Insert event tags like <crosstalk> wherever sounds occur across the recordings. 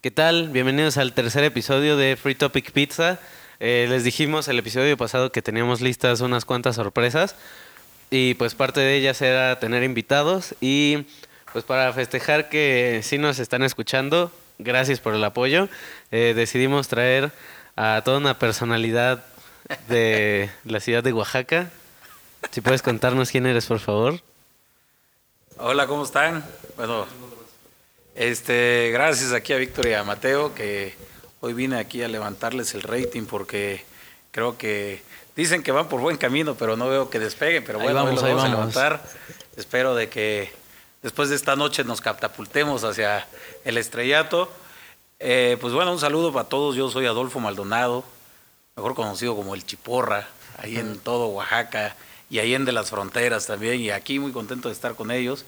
¿Qué tal? Bienvenidos al tercer episodio de Free Topic Pizza. Eh, les dijimos el episodio pasado que teníamos listas unas cuantas sorpresas y pues parte de ellas era tener invitados y pues para festejar que sí nos están escuchando, gracias por el apoyo, eh, decidimos traer a toda una personalidad de <laughs> la ciudad de Oaxaca. Si puedes contarnos quién eres, por favor. Hola, ¿cómo están? Bueno, este, gracias aquí a Víctor y a Mateo, que hoy vine aquí a levantarles el rating porque creo que dicen que van por buen camino, pero no veo que despegue, pero Ahí bueno, vamos, ahí vamos a levantar. Espero de que después de esta noche nos catapultemos hacia el estrellato. Eh, pues bueno, un saludo para todos. Yo soy Adolfo Maldonado, mejor conocido como el Chiporra, ahí en todo Oaxaca y ahí en de las fronteras también. Y aquí muy contento de estar con ellos.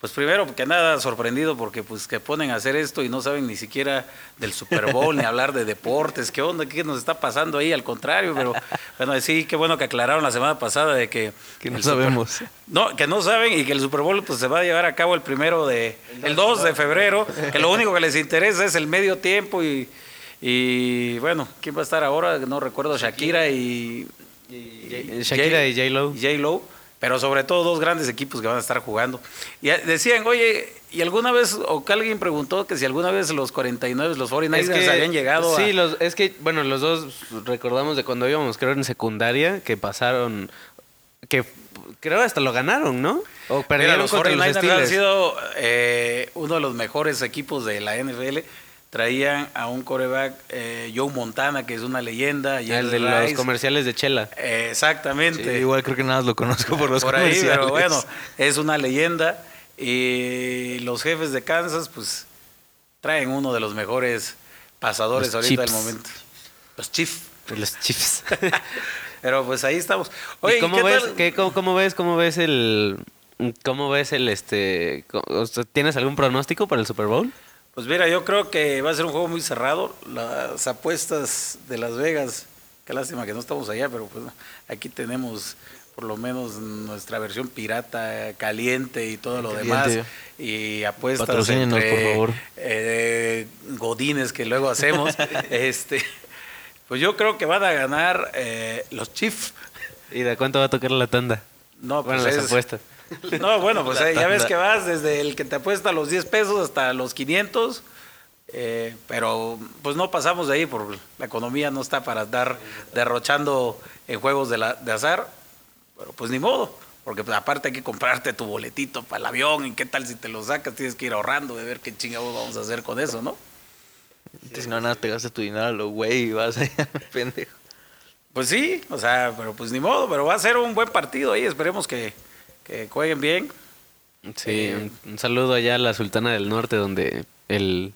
Pues primero que nada sorprendido porque pues que ponen a hacer esto y no saben ni siquiera del Super Bowl ni hablar de deportes. ¿Qué onda? ¿Qué nos está pasando ahí? Al contrario, pero bueno, sí, qué bueno que aclararon la semana pasada de que... Que no Super- sabemos. no, que no saben y que el Super Bowl pues, se va a llevar a cabo el primero de, el 2 de febrero, que lo único que les interesa es el medio tiempo y, y bueno, ¿quién va a estar ahora? No recuerdo, Shakira y... y- Shakira y J-Lo. J-Lo, pero sobre todo dos grandes equipos que van a estar jugando. Y decían, oye, ¿y alguna vez, o que alguien preguntó que si alguna vez los 49, los 49ers habían llegado sí, a... los, es que, bueno, los dos recordamos de cuando íbamos, creo, en secundaria, que pasaron, que creo hasta lo ganaron, ¿no? O Mira, perdieron los contra los 49ers han sido eh, uno de los mejores equipos de la NFL. Traían a un coreback, eh, Joe Montana, que es una leyenda. y El de los comerciales de Chela. Eh, exactamente. Sí, igual creo que nada más lo conozco por los por ahí, comerciales. pero bueno, es una leyenda. Y los jefes de Kansas, pues, traen uno de los mejores pasadores Los ahorita del momento. Los Chiefs. Los Chiefs. <laughs> Pero pues ahí estamos. ¿Y Oye, cómo ¿qué ves, tal? qué- cómo, cómo ves, cómo ves el, cómo ves el, este, ¿tienes algún pronóstico para el Super Bowl? Pues mira, yo creo que va a ser un juego muy cerrado. Las apuestas de Las Vegas, qué lástima que no estamos allá, pero pues aquí tenemos por lo menos nuestra versión pirata caliente y todo lo Caliente. demás. Y apuestas entre, por favor. eh, godines que luego hacemos. <laughs> este, pues yo creo que van a ganar eh, los Chiefs. ¿Y de cuánto va a tocar la tanda? No, bueno, pues las es- apuestas. <laughs> No, bueno, pues eh, ya ves que vas desde el que te apuesta los 10 pesos hasta los 500, eh, pero pues no pasamos de ahí porque la economía no está para estar derrochando en juegos de, la, de azar, pero pues ni modo, porque pues, aparte hay que comprarte tu boletito para el avión y qué tal si te lo sacas, tienes que ir ahorrando de ver qué chingados vamos a hacer con eso, ¿no? Si no, nada pegaste tu dinero a lo güey y vas allá, <laughs> pendejo. Pues sí, o sea, pero pues ni modo, pero va a ser un buen partido ahí, esperemos que, que jueguen bien. Sí, Eh, un, un saludo allá a la Sultana del Norte, donde el,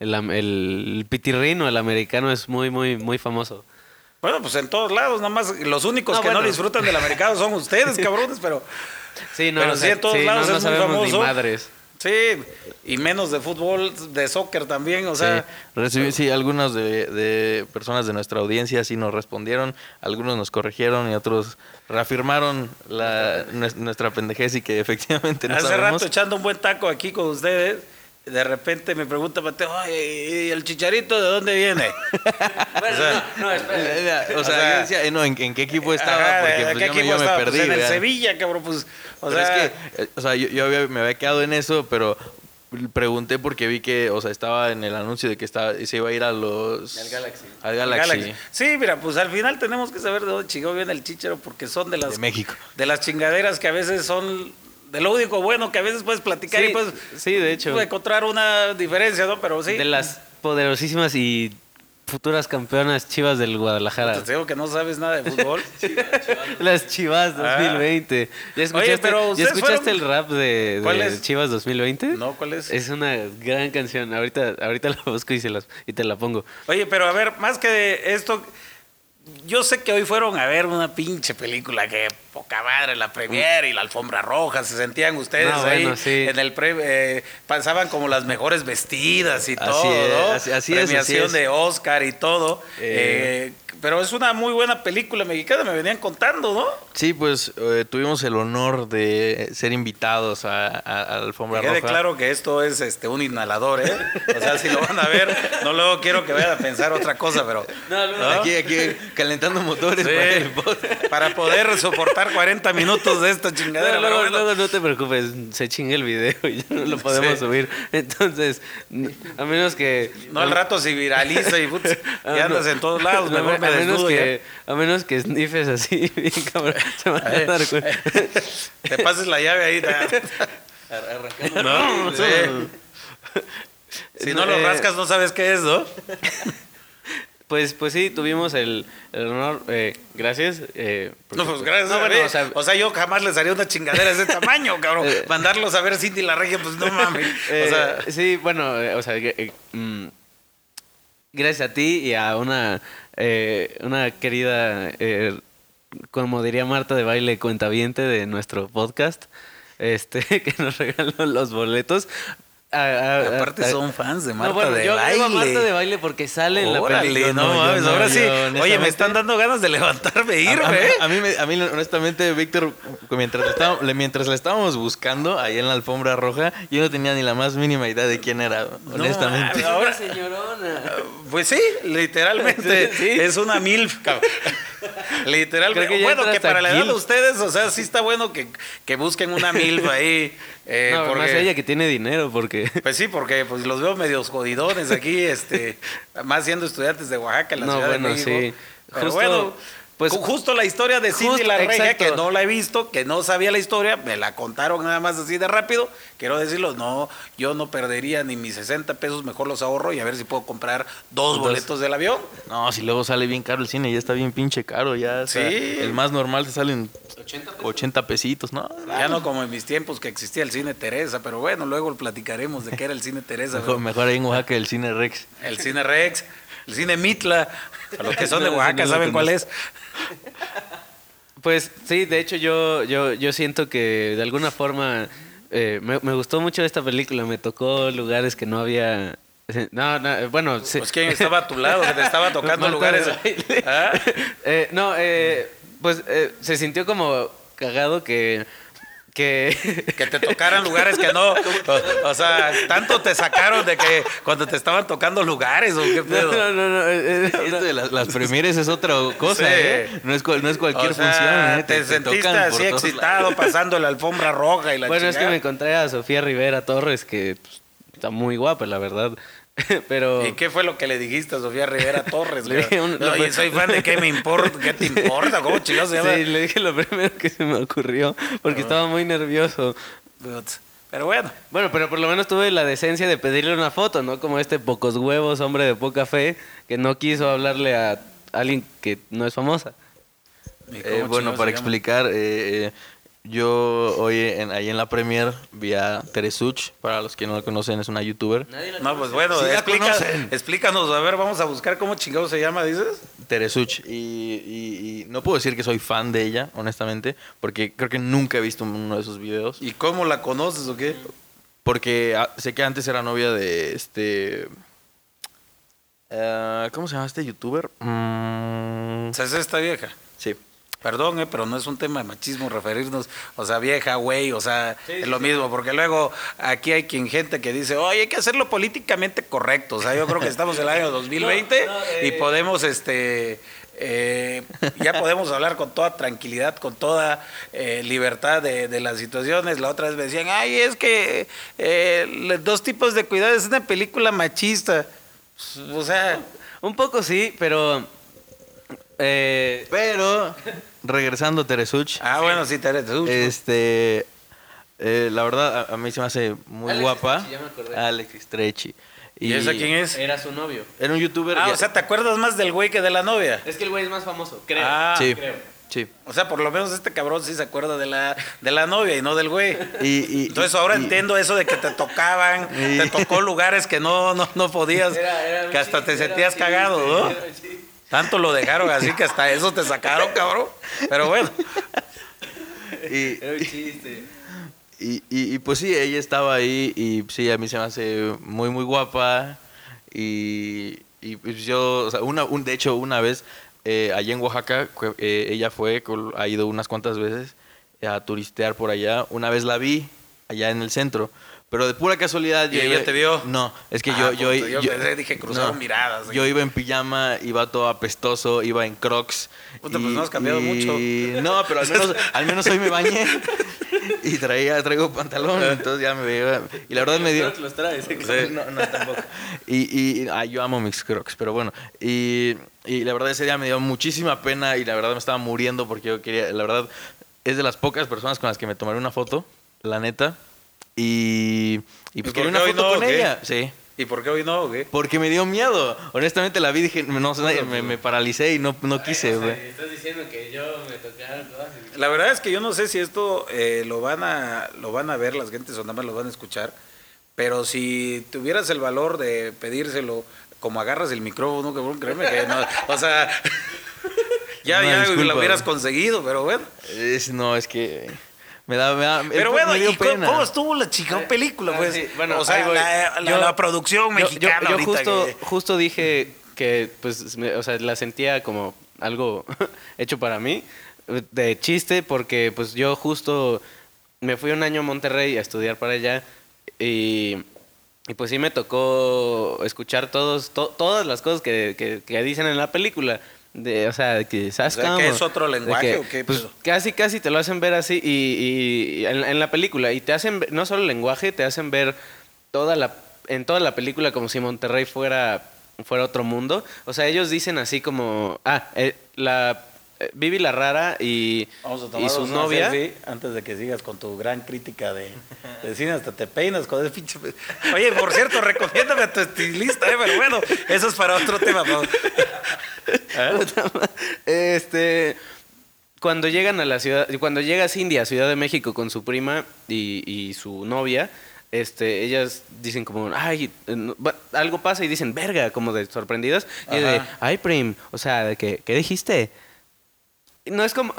el, am- el pitirrino, el americano, es muy, muy, muy famoso. Bueno, pues en todos lados, nada más los únicos No, que no disfrutan del americano son ustedes, <laughs> cabrones, pero Sí, no, Pero sí, en todos sí, lados no, no es muy famoso. ni madres. Sí, y menos de fútbol, de soccer también, o sea, sí, recibí, sí, algunos de, de personas de nuestra audiencia sí nos respondieron, algunos nos corrigieron y otros reafirmaron la, nues- nuestra pendejez y que efectivamente no hace sabemos. rato echando un buen taco aquí con ustedes, de repente me pregunta Mateo, "Oye, ¿y el chicharito de dónde viene? <laughs> Bueno, no, no, espera. Eh, O sea, O sea, yo decía, eh, no, ¿en, en qué equipo estaba? Ajá, Porque ¿de pues, qué yo, me, equipo yo me estaba? Pues perdí. en el. Sevilla, cabrón, pues, o Pero sea, es que, eh, o sea, yo, yo había- me había quedado en eso, pero pregunté porque vi que, o sea, estaba en el anuncio de que estaba, se iba a ir a los... Al Galaxy. Al Galaxy. Galaxy. Sí, mira, pues al final tenemos que saber de dónde chingado viene el chichero, porque son de las De México. de las chingaderas que a veces son de lo único bueno que a veces puedes platicar Sí, y puedes sí, de hecho. encontrar una diferencia, ¿no? Pero sí. De las poderosísimas y futuras campeonas chivas del Guadalajara. Te digo que no sabes nada de fútbol. <laughs> Las Chivas Ah. 2020. ¿Ya escuchaste, pero ¿ya escuchaste fueron- el rap de, ¿Cuál de? Chivas 2020? no, ¿cuál es? Es una gran canción. Ahorita, ahorita la busco y, se las, y te la pongo. Oye, pero a ver, más que esto, yo sé que hoy fueron a ver una pinche película que poca madre la premier y la alfombra roja, se sentían ustedes No, ahí bueno, sí. en el pre, eh, pasaban como las mejores vestidas y Así todo, es, ¿no? así- así es, así Premiación es. de Oscar y todo. Eh. eh, pero es una muy buena película mexicana, me venían contando, ¿no? Sí, pues eh, tuvimos el honor de ser invitados a, a- a la alfombra Que quede roja. claro que esto es este un inhalador, ¿eh? O sea, si lo van a ver, no luego quiero que vayan a pensar otra cosa, pero No, no, ¿no? Aquí, aquí, calentando motores Sí, para el podcast. para poder soportar 40 minutos de esta chingadera. No, pero luego, bueno. luego no te preocupes, se chingue el video y ya no lo podemos Sí. subir. Entonces, a menos que. No al rato se viraliza y, putz, y <laughs> Ah, andas no. en todos lados, No, mejor a, me menos que, a menos que snifes así, <laughs> bien cabrón, se van a ya. dar cuenta. Te pases la llave ahí. ta- <laughs> ¿no? Sí. Si no lo Eh, rascas no sabes qué es, ¿no? Pues, pues sí, tuvimos el, el honor, eh, gracias. eh, No, pues gracias No, bueno, o sea, yo jamás les haría una chingadera de ese <laughs> tamaño, cabrón. Eh. Mandarlos a ver Cindy la Regia, pues no mames. Eh, o sea, sí, bueno, eh, o sea, eh, mm, gracias a ti y a una, eh, una querida, eh, como diría Marta de baile, cuentaviente de nuestro podcast, este, <laughs> que nos regaló los boletos. A- a- a- aparte a- son fans de No, Marta bueno, de yo baile. Marta de baile porque sale en la película. no, mames, no, ahora yo sí. Oye, me están dando ganas de levantarme e irme, A, a- ¿eh? a mí, a mí, honestamente, Víctor, mientras, le- mientras la estábamos buscando ahí en la alfombra roja, yo no tenía ni la más mínima idea de quién era, honestamente. mames. Ahora- señorona. Pues sí, literalmente <laughs> Sí. es una milf, cabrón. <laughs> Literalmente. Que bueno, que para la edad de ustedes, o sea, sí está bueno que, que busquen una milf ahí. Eh, no, porque, más ella que tiene dinero porque... <laughs> Pues sí, porque pues los veo medios jodidones aquí, este, <laughs> más siendo estudiantes de Oaxaca, en la No, Ciudad bueno, de México. sí. Pero Justo- bueno, pues- pues justo la historia de Cindy Justo- la Regia, exacto. que no la he visto, que no sabía la historia, me la contaron nada más así de rápido. Quiero decirlo, no, yo no perdería ni mis 60 pesos, mejor los ahorro y a ver si puedo comprar dos boletos del avión. No, si luego sale bien caro el cine, ya está bien pinche caro, ya. o sea, Sí. El más normal te salen 80 pesitos, ¿no? Ya no como en mis tiempos que existía el cine Teresa, pero bueno, luego platicaremos de qué era el cine Teresa. Mejor, mejor ahí en Oaxaca el cine Rex. El cine Rex, el cine Mitla. A los que son de Oaxaca saben cuál es. Pues sí, de hecho yo, yo, yo siento que de alguna forma eh, me, me gustó mucho esta película, me tocó lugares que no había... No, no, bueno... sí. Pues quién estaba a tu lado, que te estaba <laughs> tocando lugares. ¿Ah? Eh, no, eh, pues eh, se sintió como cagado que... que <laughs> Que te tocaran lugares que no. O, o sea, tanto te sacaron de que cuando te estaban tocando lugares o qué no, pedo. no, no, no, eh, eh, Esto de las, las premieres es otra cosa, Sí. ¿eh? No es, no es cualquier O sea, función, ¿eh? Te, sentiste tocan por así excitado lados. pasando la alfombra roja y la Bueno, es que me encontré a Sofía Rivera Torres, que pues, está muy guapa, la verdad. <laughs> Pero... ¿Y qué fue lo que le dijiste a Sofía Rivera Torres? <laughs> Le dije un- Oye, soy fan de qué me importa, qué te importa, ¿cómo chingados se llama? Sí, le dije lo primero que se me ocurrió, porque estaba muy nervioso. Pero bueno, Bueno, pero por lo menos tuve la decencia de pedirle una foto, ¿no? Como este pocos huevos, hombre de poca fe, que no quiso hablarle a alguien que no es famosa. ¿y Eh, bueno, para explicar, eh, eh, yo hoy en, ahí en la premier vi a Teresuch, para los que no la conocen, es una youtuber. No, pues bueno, Sí la explica- conocen. explícanos, a ver, vamos a buscar cómo chingados se llama, dices. Teresuch, y, y- y no puedo decir que soy fan de ella, honestamente, porque creo que nunca he visto uno de sus videos. ¿Y cómo la conoces o qué? Porque ah, sé que antes era novia de este. eh, ¿Cómo se llama este youtuber? Mm, es esta vieja. sí. Perdón, eh, pero no es un tema de machismo referirnos, o sea, vieja, güey, o sea, es lo mismo, porque luego aquí hay quien gente que dice, oye, hay que hacerlo políticamente correcto, o sea, yo creo que estamos en el año 2020 <laughs> No, no, y eh. podemos, este, eh, ya podemos hablar con toda tranquilidad, con toda eh, libertad de, de las situaciones. La otra vez me decían, ay, es que eh, los dos tipos de cuidado es una película machista, o sea, Un poco sí, pero... eh, Pero, regresando a Teresuch, ah, bueno, sí, Teresa. Uf, este. eh, la verdad, a, a mí se me hace muy Alex guapa. Stretchy, ya me acordé. Alex Stretchy. ¿Y esa quién es? era su novio. Era un youtuber. Ah, ya- o sea, ¿te acuerdas más del güey que de la novia? Es que el güey es más famoso, creo. Ah, sí, creo. sí. O sea, por lo menos este cabrón sí se acuerda de la, de la novia y no del güey. Y, y- Entonces ahora y- entiendo eso de que te tocaban, Y- <laughs> te tocó lugares que no, no, no podías, Era- era que hasta te chiste, era sentías cagado, ¿no? sí. Tanto lo dejaron así que hasta eso te sacaron, cabrón. Pero bueno, Y, Era un chiste. y, y- y, pues sí, ella estaba ahí y sí, a mí se me hace muy, muy guapa. Y, y, pues yo, o sea, una, un, de hecho, una vez eh, allá en Oaxaca, eh, ella fue, ha ido unas cuantas veces a turistear por allá. Una vez la vi allá en el centro. Pero de pura casualidad. ¿Y yo ella iba- te vio? No, es que Ah, yo, yo, yo pensé, dije, cruzaron miradas. Yo iba en pijama, iba todo apestoso, iba en crocs. Puta, pues no has cambiado mucho. No, pero al menos, al menos hoy me bañé y traía, traigo pantalón, entonces ya me veía. Y la verdad me dio. los traes. No, no, tampoco. Y, y ay, yo amo mis crocs, pero bueno. Y, y la verdad ese día me dio muchísima pena y la verdad me estaba muriendo porque yo quería, la verdad, es de las pocas personas con las que me tomaré una foto, la neta. Y, y pues ¿Y quería una hoy foto no, con ella. Sí. ¿Y por qué hoy no? Porque me dio miedo. Honestamente la vi y dije, no, sé, me, me paralicé y no, no quise, güey. Estás diciendo que yo me tocaron. La verdad es que yo no sé si esto eh, lo van a lo van a ver las gentes o nada más lo van a escuchar, pero si tuvieras el valor de pedírselo como agarras el micrófono, cabrón, créeme que no, o sea, <laughs> ya Una ya disculpa, lo hubieras conseguido, pero bueno. Es, no, es que me da, me da Pero me bueno, dio ¿y cómo, pena. cómo estuvo la chica película, Ah, pues? sí, bueno, o sea, la, la- Yo- la producción Yo- yo- mexicana Yo, ahorita justo, que- justo dije que, pues, me- o sea, la sentía como algo <laughs> hecho para mí, de chiste, porque, pues, yo justo me fui un año a Monterrey a estudiar para allá y, y pues sí me tocó escuchar todos, to- todas las cosas que, que- que dicen en la película. De, o sea, que ¿sabes O sea, cómo? ¿que es otro De lenguaje que, o qué Pues casi, casi te lo hacen ver así y, y- y en, en la película. Y te hacen ver, no solo el lenguaje, te hacen ver toda la, en toda la película como si Monterrey fuera, fuera otro mundo. O sea, ellos dicen así como, ah, eh, la eh, Vivi la rara y, Vamos a y su novia. selfie antes de que sigas con tu gran crítica de, de cine, hasta te peinas con ese pinche. Oye, por cierto, recomiéndame a tu estilista, eh, pero bueno, eso es para otro tema. <laughs> Pau. este cuando llegan a la ciudad cuando llega Cindy a Ciudad de México con su prima y, y su novia este ellas dicen como ay eh, no- algo pasa y dicen verga como de sorprendidas. Y de ay prim o sea que qué dijiste no es como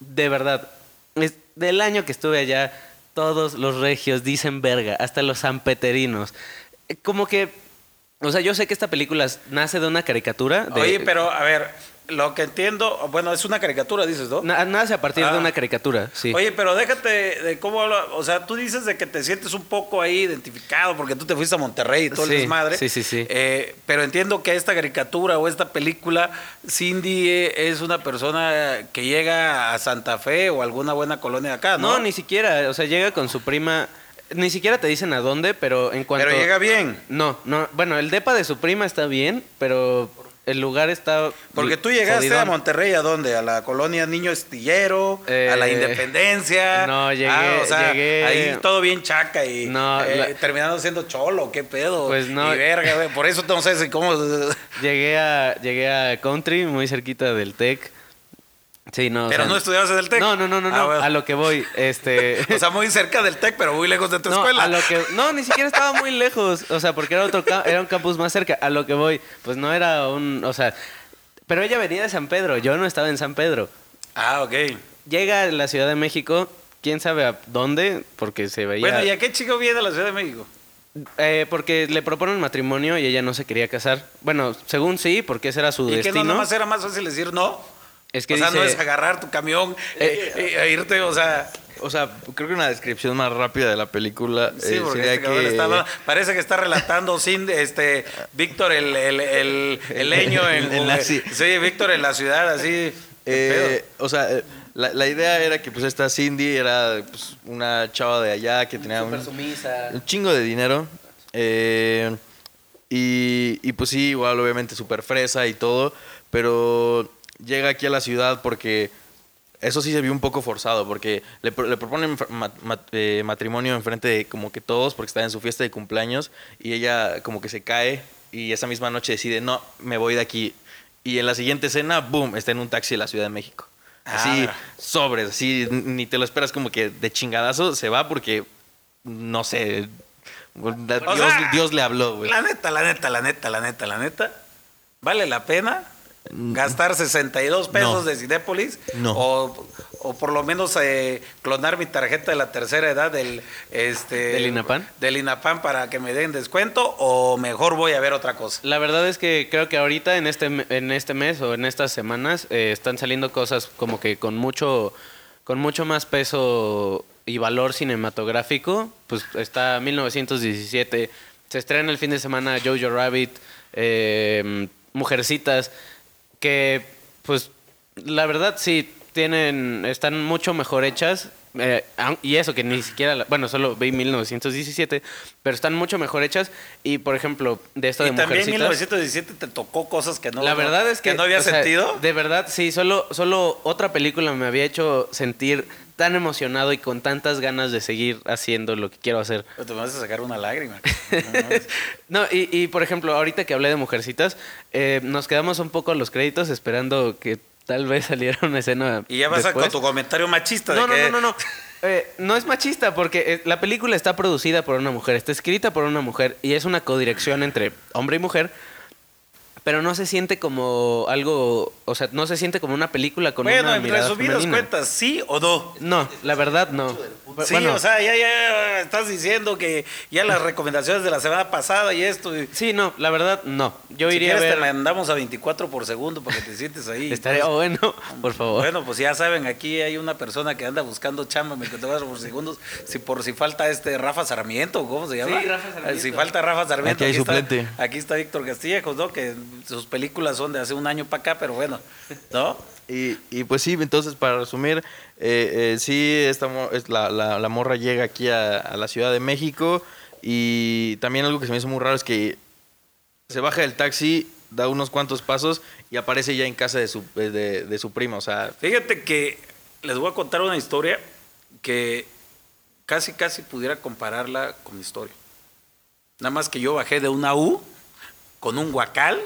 de verdad es del año que estuve allá todos los regios dicen verga hasta los sanpeterinos. Eh, como que o sea, yo sé que esta película nace de una caricatura. de- Oye, pero a ver, lo que entiendo, bueno, es una caricatura, dices, ¿no? Na- nace a partir Ah. de una caricatura, sí. Oye, pero déjate de cómo habla, o sea, tú dices de que te sientes un poco ahí identificado porque tú te fuiste a Monterrey y todo Sí, el desmadre. sí, sí, sí. Eh, pero entiendo que esta caricatura o esta película, Cindy eh, es una persona que llega a Santa Fe o alguna buena colonia de acá, ¿no? no, ni siquiera, o sea, llega con su prima, ni siquiera te dicen a dónde, pero en cuanto... Pero llega bien. No, no, bueno, el depa de su prima está bien, pero el lugar está... Porque tú llegaste jodidón. a Monterrey, ¿a dónde? ¿A la colonia Niño Estillero? ¿A la Eh, Independencia? no, llegué- Ah, o sea, llegué- ahí todo bien chaca y No, eh, la- terminando siendo cholo, ¿qué pedo? Pues no. Y verga, por eso no sé si cómo... <laughs> Llegué a, llegué a Country, muy cerquita del TEC. Sí, no. o Pero sea, no estudiabas en el TEC. No, no, no, no, Ah, no, bueno. a lo que voy, este... <laughs> O sea, muy cerca del TEC, pero muy lejos de tu no, escuela. a lo que, no, ni siquiera estaba muy lejos, o sea, porque era otro era un campus más cerca. A lo que voy, pues no era un, o sea, pero ella venía de San Pedro, yo no estaba en San Pedro. Ah, ok. Llega a la Ciudad de México, quién sabe a dónde, porque se veía Bueno, ¿y a qué chico viene a la Ciudad de México? Eh, porque le proponen matrimonio y ella no se quería casar. Bueno, según sí, porque ese era su ¿Y que no destino. nomás era más fácil decir no? Es que o sea, no dice- es agarrar tu camión eh, eh, e irte, o sea... O sea, creo que una descripción más rápida de la película Sí, eh, porque sería este que... está parece que está relatando sin este Víctor el, el, el, el leño en, En la- sí. sí, Víctor en la ciudad, así. Eh, o sea, eh, la, la idea era que pues esta Cindy era pues, una chava de allá que tenía un, un chingo de dinero. eh, y, y, pues sí, igual obviamente súper fresa y todo, pero llega aquí a la ciudad porque eso sí se vio un poco forzado, porque le, le proponen fr- ma- ma- eh, matrimonio enfrente de como que todos, porque está en su fiesta de cumpleaños, y ella como que se cae y esa misma noche decide, no, me voy de aquí. Y en la siguiente escena, boom, está en un taxi de la Ciudad de México. Así, Ah. sobres, así, ni te lo esperas como que de chingadazo se va porque, no sé, Dios, sea, Dios le habló, güey. La neta, la neta, la neta, la neta, la neta. ¿Vale la pena gastar 62 pesos No. de Cinépolis? No. O, o por lo menos eh, clonar mi tarjeta de la tercera edad del este ¿Del INAPAN? del INAPAN para que me den descuento o mejor voy a ver otra cosa. La verdad es que creo que ahorita en este, en este mes o en estas semanas eh, están saliendo cosas como que con mucho, con mucho más peso y valor cinematográfico. Pues está 1917, se estrena el fin de semana Jojo Rabbit, eh, Mujercitas, que pues la verdad sí tienen, están mucho mejor hechas. eh, y eso que ni siquiera, la- bueno, solo vi 1917, pero están mucho mejor hechas. Y por ejemplo, de esto de y también en Mujercitas. 1917 te tocó cosas que no la verdad es que, no había sea, sentido. De verdad, sí, solo, solo otra película me había hecho sentir tan emocionado y con tantas ganas de seguir haciendo lo que quiero hacer. Pero Te vas a sacar una lágrima. <laughs> No. No, y, y, por ejemplo, ahorita que hablé de Mujercitas, eh, nos quedamos un poco a los créditos esperando que tal vez saliera una escena. y ya vas a, con tu comentario machista No, de no, que no, no, no. Eh, no es machista porque eh, la película está producida por una mujer, está escrita por una mujer y es una codirección entre hombre y mujer, pero no se siente como algo, o sea, no se siente como una película con Bueno, una en mirada resumidas femenina. cuentas, ¿sí o no? No, la verdad no. Sí, Bueno, o sea, ya, ya estás diciendo que ya las recomendaciones de la semana pasada y esto. y- sí, no, la verdad no. Yo si iría a quieres ver. te mandamos a 24 por segundo para que te sientes ahí. <laughs> Estaría bueno, por favor. Bueno, pues ya saben, aquí hay una persona que anda buscando chamba 24 por segundos, si por si falta este Rafa Sarmiento, ¿cómo se llama? Sí, Rafa Sarmiento. Si falta Rafa Sarmiento, Aquí hay está, suplente. aquí está Víctor Castillejos, ¿no? Que sus películas son de hace un año para acá, pero bueno, ¿no? Y, y pues sí, entonces para resumir, eh, eh, sí, esta la, la- la morra llega aquí a, a la Ciudad de México y también algo que se me hizo muy raro es que se baja del taxi, da unos cuantos pasos y aparece ya en casa de su, de, de su prima, o sea, Fíjate que les voy a contar una historia que casi, casi pudiera compararla con mi historia. Nada más que yo bajé de una U con un guacal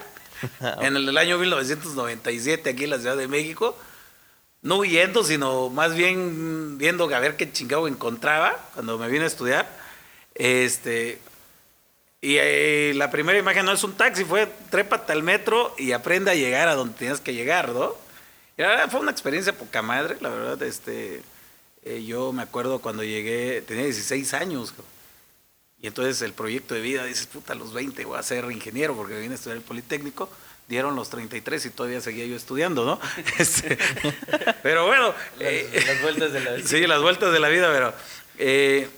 en el año 1997 aquí en la Ciudad de México. No huyendo, sino más bien viendo a ver qué chingado encontraba cuando me vine a estudiar. Este, y eh, la primera imagen no es un taxi, fue trépate al metro y aprende a llegar a donde tienes que llegar, ¿no? Y fue una experiencia poca madre, la verdad, este, eh, yo me acuerdo cuando llegué, tenía 16 años. Y entonces el proyecto de vida, dices, puta, a los 20 voy a ser ingeniero porque vine a estudiar el Politécnico, dieron los 33 y todavía seguía yo estudiando, ¿no? <laughs> Este, pero bueno, eh, las vueltas de la vida. Sí, las vueltas de la vida, pero eh,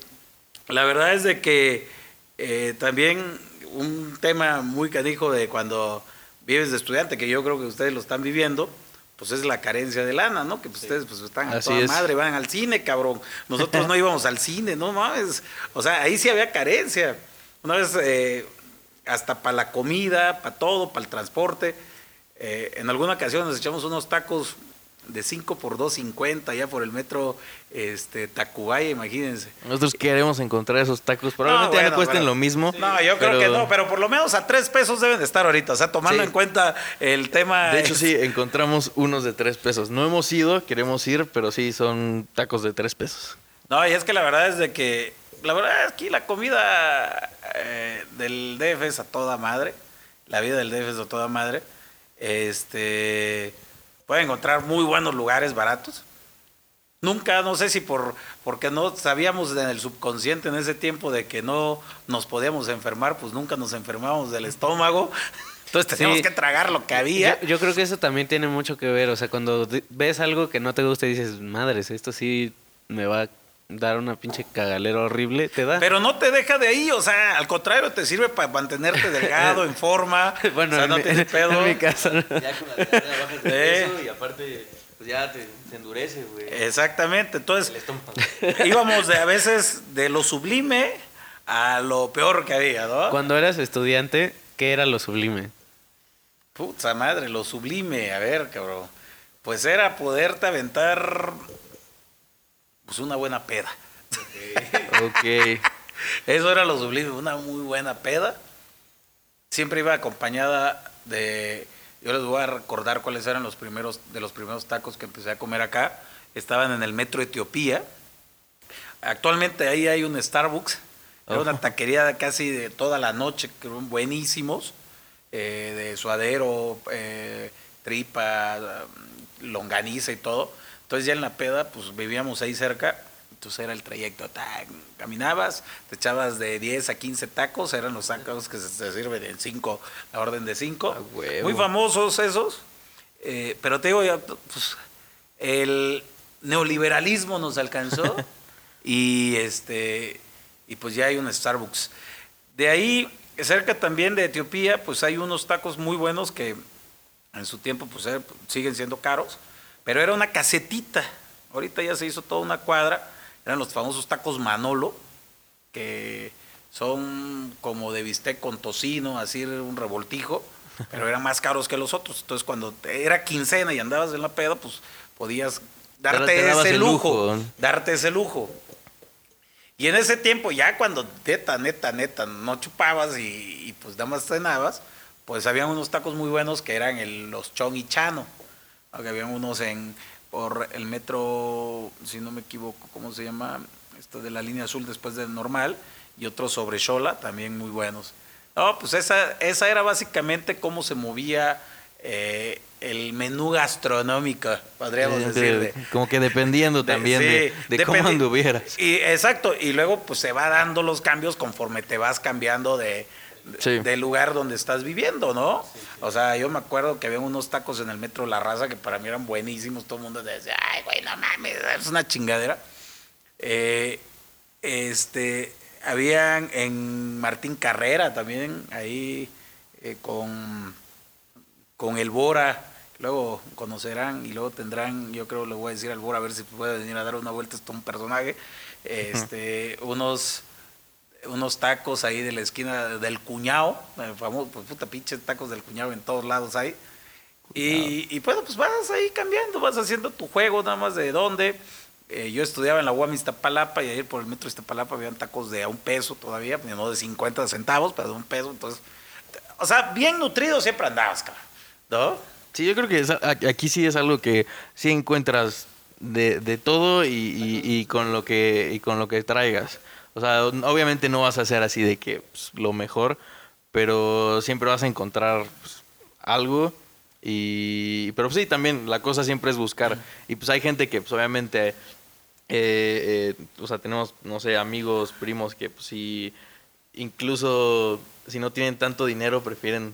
la verdad es de que eh, también un tema muy canijo de cuando vives de estudiante, que yo creo que ustedes lo están viviendo, pues es la carencia de lana, ¿no? Que pues, ustedes pues están a Así toda es. madre, van al cine, cabrón. Nosotros no <laughs> íbamos al cine, no mames. O sea, ahí sí había carencia. Una vez, eh, hasta para la comida, para todo, para el transporte. Eh, en alguna ocasión nos echamos unos tacos de 5 por 2.50 ya por el metro este, Tacubaya, imagínense. nosotros queremos encontrar esos tacos, probablemente ya bueno, no cuesten pero- lo mismo. No, yo creo que no, pero por lo menos a 3 pesos deben de estar ahorita. O sea, tomando Sí. en cuenta el tema. De hecho, es- sí, encontramos unos de tres pesos. No hemos ido, queremos ir, pero sí, son tacos de tres pesos. No, y es que la verdad es de que, la verdad es que la comida eh, del DF es a toda madre, la vida del DF es a toda madre. Este, puede encontrar muy buenos lugares baratos. Nunca, no sé si por porque no sabíamos en el subconsciente en ese tiempo de que no nos podíamos enfermar, pues nunca nos enfermábamos del estómago. <laughs> Entonces teníamos Sí. que tragar lo que había. Yo, yo creo que eso también tiene mucho que ver. O sea, cuando ves algo que no te gusta y dices, madres, esto sí me va a dar una pinche cagalera horrible, te da. Pero no te deja de ahí, o sea, al contrario, te sirve para mantenerte delgado, en forma. <laughs> bueno, o sea, en, no mi, tienes pedo. en mi caso. ¿no? Ya con la bajas de peso y aparte, pues ya te, endurece, güey. Exactamente, entonces <laughs> íbamos de a veces de lo sublime a lo peor que había, ¿no? Cuando eras estudiante, ¿qué era lo sublime? Puta madre, lo sublime, a ver, cabrón. Pues era poderte aventar pues una buena peda. Ok. <laughs> Eso era lo sublime, una muy buena peda. Siempre iba acompañada de. Yo les voy a recordar cuáles eran los primeros de los primeros tacos que empecé a comer acá. Estaban en el metro Etiopía. Actualmente ahí hay un Starbucks. Era una taquería casi de toda la noche, que eran buenísimos. eh, de suadero, eh, tripa, longaniza y todo. Entonces ya en la peda, pues vivíamos ahí cerca, entonces era el trayecto, caminabas, te echabas de 10 a 15 tacos, eran los tacos que se, se sirven en 5, la orden de 5. A huevo. Muy famosos esos, eh, pero te digo, ya, pues, el neoliberalismo nos alcanzó <laughs> y este y pues ya hay un Starbucks. De ahí, cerca también de Etiopía, pues hay unos tacos muy buenos que en su tiempo pues eh, siguen siendo caros, pero era una casetita. Ahorita ya se hizo toda una cuadra, eran los famosos tacos Manolo, que son como de bistec con tocino, así un revoltijo, pero eran más caros que los otros. Entonces cuando era quincena y andabas en la peda, pues podías darte ese lujo, lujo. darte ese lujo. Y en ese tiempo, ya cuando neta, neta, neta, no chupabas y, y, pues nada más cenabas, pues había unos tacos muy buenos que eran el- los chon y chano. Habían unos en por el metro, si no me equivoco, ¿cómo se llama? Esto de la línea azul después del normal, y otros sobre Xola, también muy buenos. No, pues esa, esa era básicamente cómo se movía eh, el menú gastronómico, podríamos decir. de- de- como que dependiendo de- también sí, de, de cómo anduvieras. Y, exacto, y luego pues se va dando los cambios conforme te vas cambiando de- Sí. del lugar donde estás viviendo, ¿no? O sea, yo me acuerdo que había unos tacos en el metro La Raza que para mí eran buenísimos, todo el mundo decía, ay, güey, no mames, es una chingadera. Eh, este, habían en Martín Carrera también, ahí eh, con, con el Bora, luego conocerán y luego tendrán, yo creo le voy a decir al Bora a ver si puede venir a dar una vuelta, esto un personaje, este, unos unos tacos ahí de la esquina del cuñado, el famoso, pues puta pinche tacos del cuñado en todos lados hay. Y, y bueno, pues vas ahí cambiando, vas haciendo tu juego nada más de dónde. Eh, yo estudiaba en la UAM Iztapalapa y ahí por el metro Iztapalapa habían tacos de a un peso todavía, no de 50 centavos, pero de un peso. Entonces, o sea, bien nutrido siempre andabas, cabrón. ¿No? Sí, yo creo que es- aquí sí es algo que sí encuentras de, de todo y, y- y con lo que y con lo que traigas. O sea, obviamente no vas a hacer así de que pues, lo mejor, pero siempre vas a encontrar pues, algo y pero sí también la cosa siempre es buscar. Y pues hay gente que pues obviamente eh, eh, o sea tenemos no sé amigos primos que pues sí incluso si no tienen tanto dinero prefieren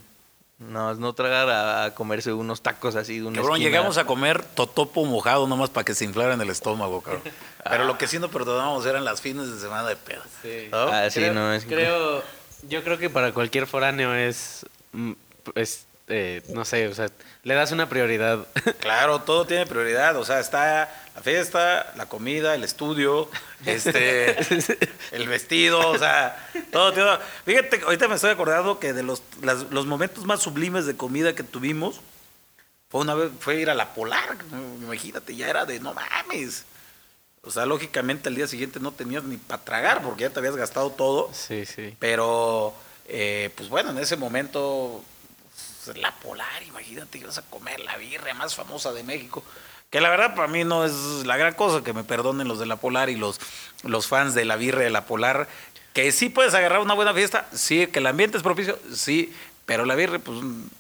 no, no tragar a, a comerse unos tacos así de una Cabrón, esquina. llegamos a comer totopo mojado nomás para que se inflara en el estómago, cabrón. <laughs> Pero lo que sí no perdonábamos eran las fines de semana de pedo. Sí. ¿No? Ah, sí, creo, no, es creo, yo creo que para cualquier foráneo es, mm, es eh, no sé, o sea, le das una prioridad. <laughs> Claro, todo tiene prioridad. O sea, está la fiesta, la comida, el estudio, este, <laughs> el vestido, o sea, todo tiene. Fíjate, ahorita me estoy acordando que de los, las- los momentos más sublimes de comida que tuvimos fue una vez, fue ir a la Polar. Imagínate, ya era de no mames. O sea, lógicamente al día siguiente no tenías ni para tragar porque ya te habías gastado todo. sí, sí. Pero, eh, pues bueno, en ese momento, pues, la Polar, imagínate, ibas a comer la birria más famosa de México. Que la verdad para mí no es la gran cosa, que me perdonen los de la Polar y los, los fans de la birria de la Polar. Que sí puedes agarrar una buena fiesta, sí, que el ambiente es propicio, sí, pero la birria, pues,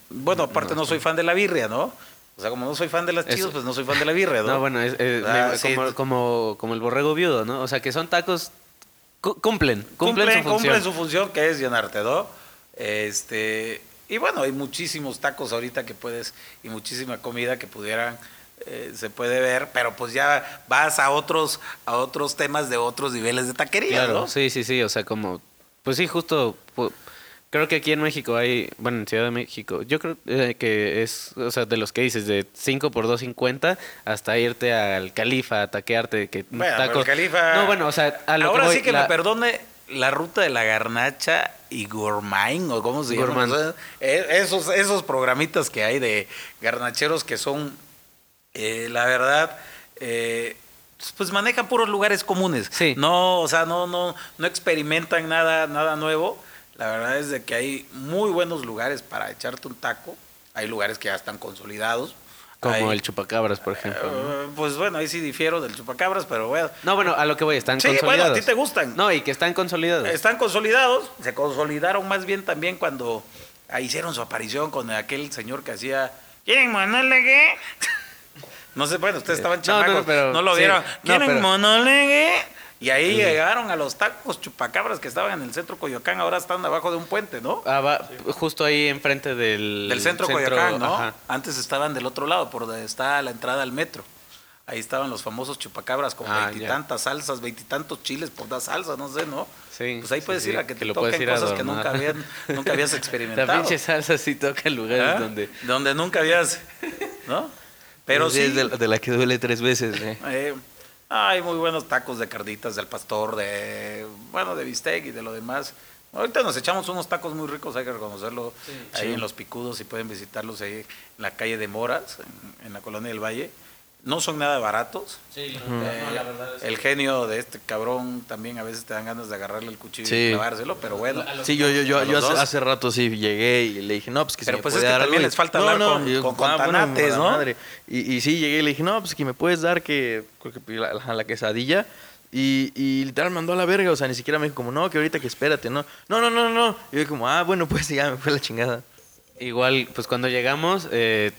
bueno, aparte no soy fan de la birria, ¿no? O sea, como no soy fan de las chidos, pues no soy fan de la birria, ¿no? No, bueno, es, es- Ah, me- sí. como, como, como el borrego viudo, ¿no? O sea, que son tacos, cu- cumplen, cumplen, su función. cumplen su función que es llenarte, ¿no? Este, y bueno, hay muchísimos tacos ahorita que puedes, y muchísima comida que pudieran, eh, se puede ver, pero pues ya vas a otros, a otros temas de otros niveles de taquería, Claro, ¿no? sí, sí, sí, o sea, como, pues sí, justo, pu- creo que aquí en México hay, bueno, en Ciudad de México, yo creo eh, que es, o sea, de los que dices, de 5 por 2.50 hasta irte al Califa a taquearte, que Bueno, tacos... el Califa- No, bueno, o sea, a lo Ahora que voy, sí que la- me perdone la ruta de la garnacha y gourmand o cómo se llama. Gourmand. O sea, eh, esos, esos programitas que hay de garnacheros que son, eh, la verdad, eh, pues manejan puros lugares comunes. Sí. No, o sea, no, no, no experimentan nada, nada nuevo. La verdad es de que hay muy buenos lugares para echarte un taco. Hay lugares que ya están consolidados. Como el chupacabras, por ejemplo. ¿no? Eh, pues bueno, ahí sí difiero del chupacabras, pero bueno. No, bueno, a lo que voy, están Sí, bueno, consolidados. a ti te gustan. No, y que están consolidados. Están consolidados, se consolidaron más bien también cuando ah, hicieron su aparición con aquel señor que hacía ¿Quieren monólogo? <laughs> No sé, bueno, ustedes estaban No, no, chamacos, no, pero- lo sí, vieron. no, ¿Quieren pero- monolegue? Y ahí llegaron a los tacos chupacabras que estaban en el centro Coyoacán, ahora están abajo de un puente, ¿no? Ah, va, justo ahí enfrente del... Del centro, Coyoacán, ¿no? ajá. Antes estaban del otro lado, por donde está la entrada al metro. Ahí estaban los famosos chupacabras con Ah, veintitantas salsas, veintitantos chiles por la salsa, no sé, ¿no? Sí, Pues ahí puedes sí, ir a que, te toquen cosas que nunca, habían, nunca habías <laughs> <laughs> La experimentado. pinche salsa sí toca en lugares ¿Ah? donde... Donde nunca habías, ¿no? <laughs> Pero sí, Es de, de la que duele tres veces, ¿eh? eh, hay muy buenos tacos de carditas del pastor, de, bueno, de bistec y de lo demás. Ahorita nos echamos unos tacos muy ricos, hay que reconocerlo, ahí Sí. en Los Picudos, y pueden visitarlos ahí en la calle de Moras, en, en la colonia del Valle. No son nada baratos. Sí, Eh, el genio de este cabrón también a veces te dan ganas de agarrarle el cuchillo Sí. y clavárselo, pero bueno. Sí, yo, yo, yo, ¿A yo hace, hace rato sí llegué y le dije, no, pues que Pero si me pues puede es que también algo. les falta no, hablar no, con- y yo, con- con ah, tanates, la ¿no? madre. Y, y sí, llegué y le dije, no, pues que me puedes dar que, creo que la, la- la quesadilla. Y, y literal me mandó a la verga, o sea, ni siquiera me dijo como, no, que ahorita que espérate, no. No, no, no, no. Y yo como, ah, bueno, pues <laughs> ya me fue la chingada. Igual, pues cuando llegamos, eh,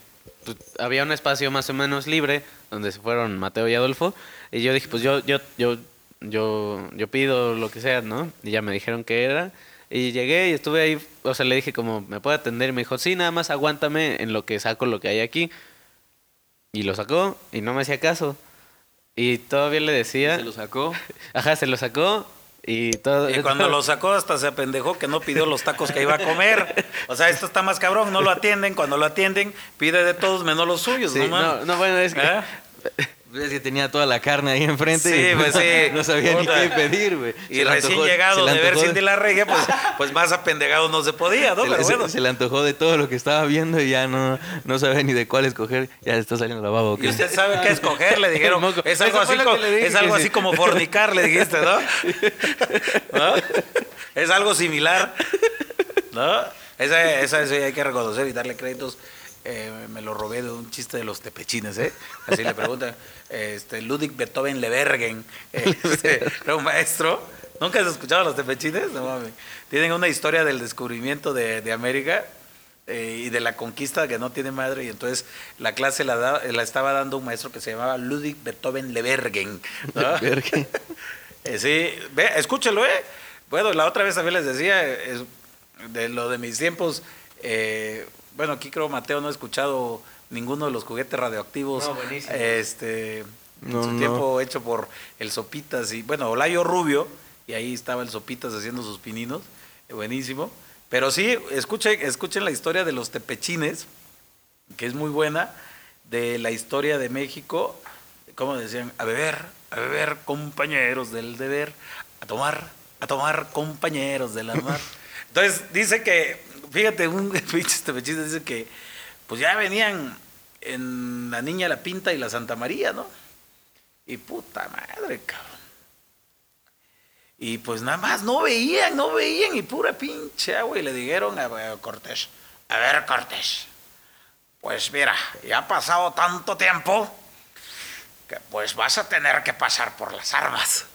había un espacio más o menos libre donde se fueron Mateo y Adolfo. Y yo dije, pues yo, yo, yo, yo, yo pido lo que sea, ¿no? Y ya me dijeron que era. Y llegué y estuve ahí, o sea, le dije como, ¿me puede atender? Y me dijo, sí, nada más aguántame en lo que saco lo que hay aquí. Y lo sacó y no me hacía caso. Y todavía le decía... Se lo sacó. <laughs> Ajá, se lo sacó y todo... Y cuando lo sacó hasta se apendejó que no pidió los tacos que iba a comer. O sea, esto está más cabrón, no lo atienden. Cuando lo atienden, pide de todos menos los suyos. Sí, no, no, bueno, es que... ¿Eh? Es que tenía toda la carne ahí enfrente. Sí, y pues sí. No sabía ni qué pedir, güey. Y Se recién antojó- llegado de ver Cindy la regia, pues, <laughs> pues más apendejado no se podía, ¿no? se, le, Pero se- bueno. se le antojó de todo lo que estaba viendo y ya no, no sabía ni de cuál escoger. Ya le está saliendo la baba. ¿o Y usted sabe qué escoger, le dijeron. <laughs> Es algo, así, lo co- que le dije, es algo así sí. como fornicar, le dijiste, ¿no? <laughs> ¿No? Es algo similar, ¿no? Esa, esa, eso hay que reconocer y darle créditos. Eh, me lo robé de un chiste de los tepechines, ¿eh? Así le preguntan. Este, Ludwig Beethoven Lebergen, <laughs> este, era un maestro. ¿Nunca has escuchado a los tepechines? No mames. Tienen una historia del descubrimiento de, de América eh, y de la conquista que no tiene madre. Y entonces la clase la, da- la estaba dando un maestro que se llamaba Ludwig Beethoven Lebergen. ¿no? <laughs> Eh, sí, ve, escúchelo, ¿eh? Bueno, la otra vez también les decía, es de lo de mis tiempos, eh, bueno, aquí creo Mateo no ha escuchado ninguno de los juguetes radioactivos. No, buenísimo. Este, en su no. tiempo hecho por el Sopitas y, bueno, Olayo Rubio, y ahí estaba el Sopitas haciendo sus pininos, eh, buenísimo. Pero sí, escuchen, escuchen la historia de los tepechines, que es muy buena, de la historia de México, como decían, a beber, a beber, compañeros del deber, a tomar, a tomar, compañeros de la mar. Entonces, dice que, fíjate, un <laughs> tepechino dice que, pues ya venían en la Niña La Pinta y la Santa María, ¿no? Y puta madre, cabrón. Y pues nada más no veían, no veían, y pura pinche agua. Y le dijeron a, a Cortés, a ver Cortés, pues mira, ya ha pasado tanto tiempo que pues vas a tener que pasar por las armas.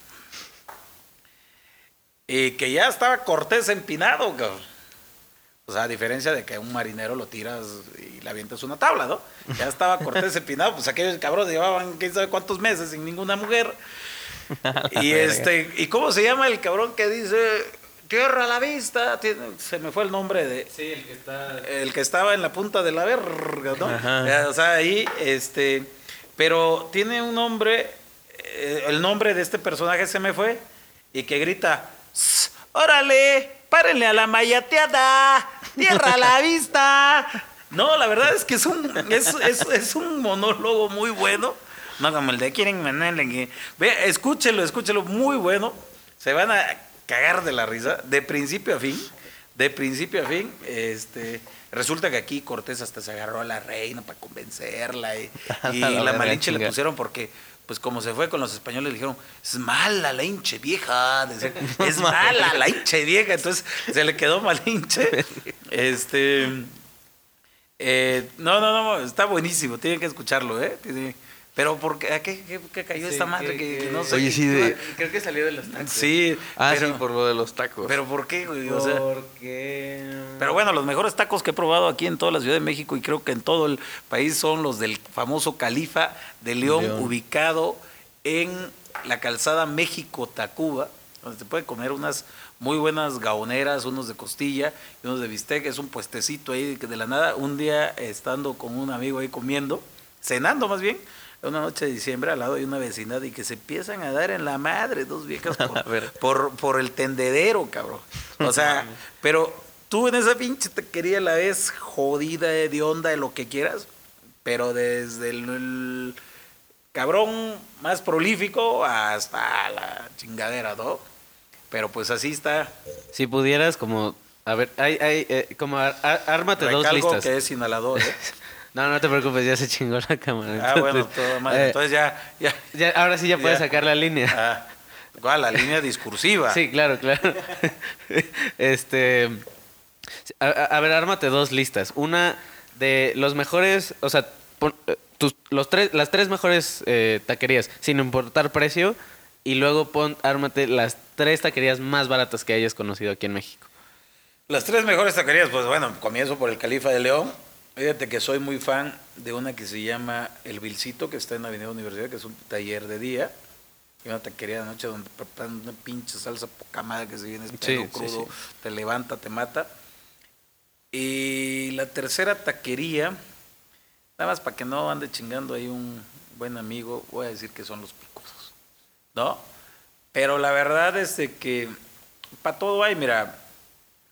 Y que ya estaba Cortés empinado, cabrón. O sea, a diferencia de que un marinero lo tiras y le avientas una tabla, ¿no? Ya estaba Cortés empinado, pues aquellos cabrones llevaban quién sabe cuántos meses sin ninguna mujer. <laughs> Y este, ¿y cómo se llama el cabrón que dice tierra a la vista? Tiene- se me fue el nombre de Sí, el que está... el que estaba en la punta de la verga, ¿no? Ajá. O sea, ahí, este, pero tiene un nombre, eh, el nombre de este personaje se me fue, y que grita, "Sss, órale, párenle a la mayateada, tierra a la vista. No, la verdad es que es un, es, es- es un monólogo muy bueno. No como el de quieren mandarle que-". Ve, escúchelo, escúchelo, muy bueno. Se van a cagar de la risa, de principio a fin. De principio a fin, este, resulta que aquí Cortés hasta se agarró a la reina para convencerla y, <laughs> y La malinche le pusieron porque, pues como se fue con los españoles, le dijeron, es mala la hinche vieja, <laughs> es mala la hinche vieja, entonces se le quedó malinche. <laughs> Este, eh, no, no, no, está buenísimo, tienen que escucharlo, ¿eh? Tiene- Pero ¿por qué, ¿a qué, qué- qué cayó esta madre? Que, no sé. Oye, qué- sí, de- Creo que salió de los tacos. Sí, Ah, pero, sí, por lo de los tacos. pero ¿por qué, güey? O sea, Porque... pero bueno, los mejores tacos que he probado aquí en toda la Ciudad de México y creo que en todo el país son los del famoso Califa de León, León. ubicado en la calzada México-Tacuba, donde se puede comer unas muy buenas gaoneras, unos de costilla y unos de bistec. Es un puestecito ahí que de la nada. Un día estando con un amigo ahí comiendo, cenando más bien, una noche de diciembre al lado de una vecindad y que se empiezan a dar en la madre dos viejas <laughs> por, por, por el tendedero, cabrón. O sea, <laughs> pero tú en esa pinche taquería la ves jodida, de onda, de lo que quieras, pero desde el, el cabrón más prolífico hasta la chingadera, ¿no? Pero pues así está. Si pudieras, como... A ver, hay, hay, eh, como ar- ar- ármate dos Recalco listas. que es inhalador, ¿eh? <laughs> No, no te preocupes, ya se chingó la cámara. Ah, bueno, toda madre. eh, Entonces ya, ya. ya- ahora sí ya puedes sacar la línea. Ah, ¿Cuál? La línea discursiva. Sí, claro, claro. <laughs> este. A, a- a ver, ármate dos listas. Una de los mejores, o sea, pon- eh, tus, los tres, las tres mejores eh, taquerías, sin importar precio, y luego pon, ármate las tres taquerías más baratas que hayas conocido aquí en México. Las tres mejores taquerías, pues bueno, comienzo por el Califa de León. Fíjate que soy muy fan de una que se llama El Vilcito, que está en Avenida Universidad, que es un taller de día. Y una taquería de noche donde preparan una pinche salsa poca madre que se viene Sí, pelo crudo, sí. te levanta, te mata. Y la tercera taquería, nada más para que no ande chingando ahí un buen amigo, voy a decir que son los picosos. ¿No? Pero la verdad es de que para todo hay, mira,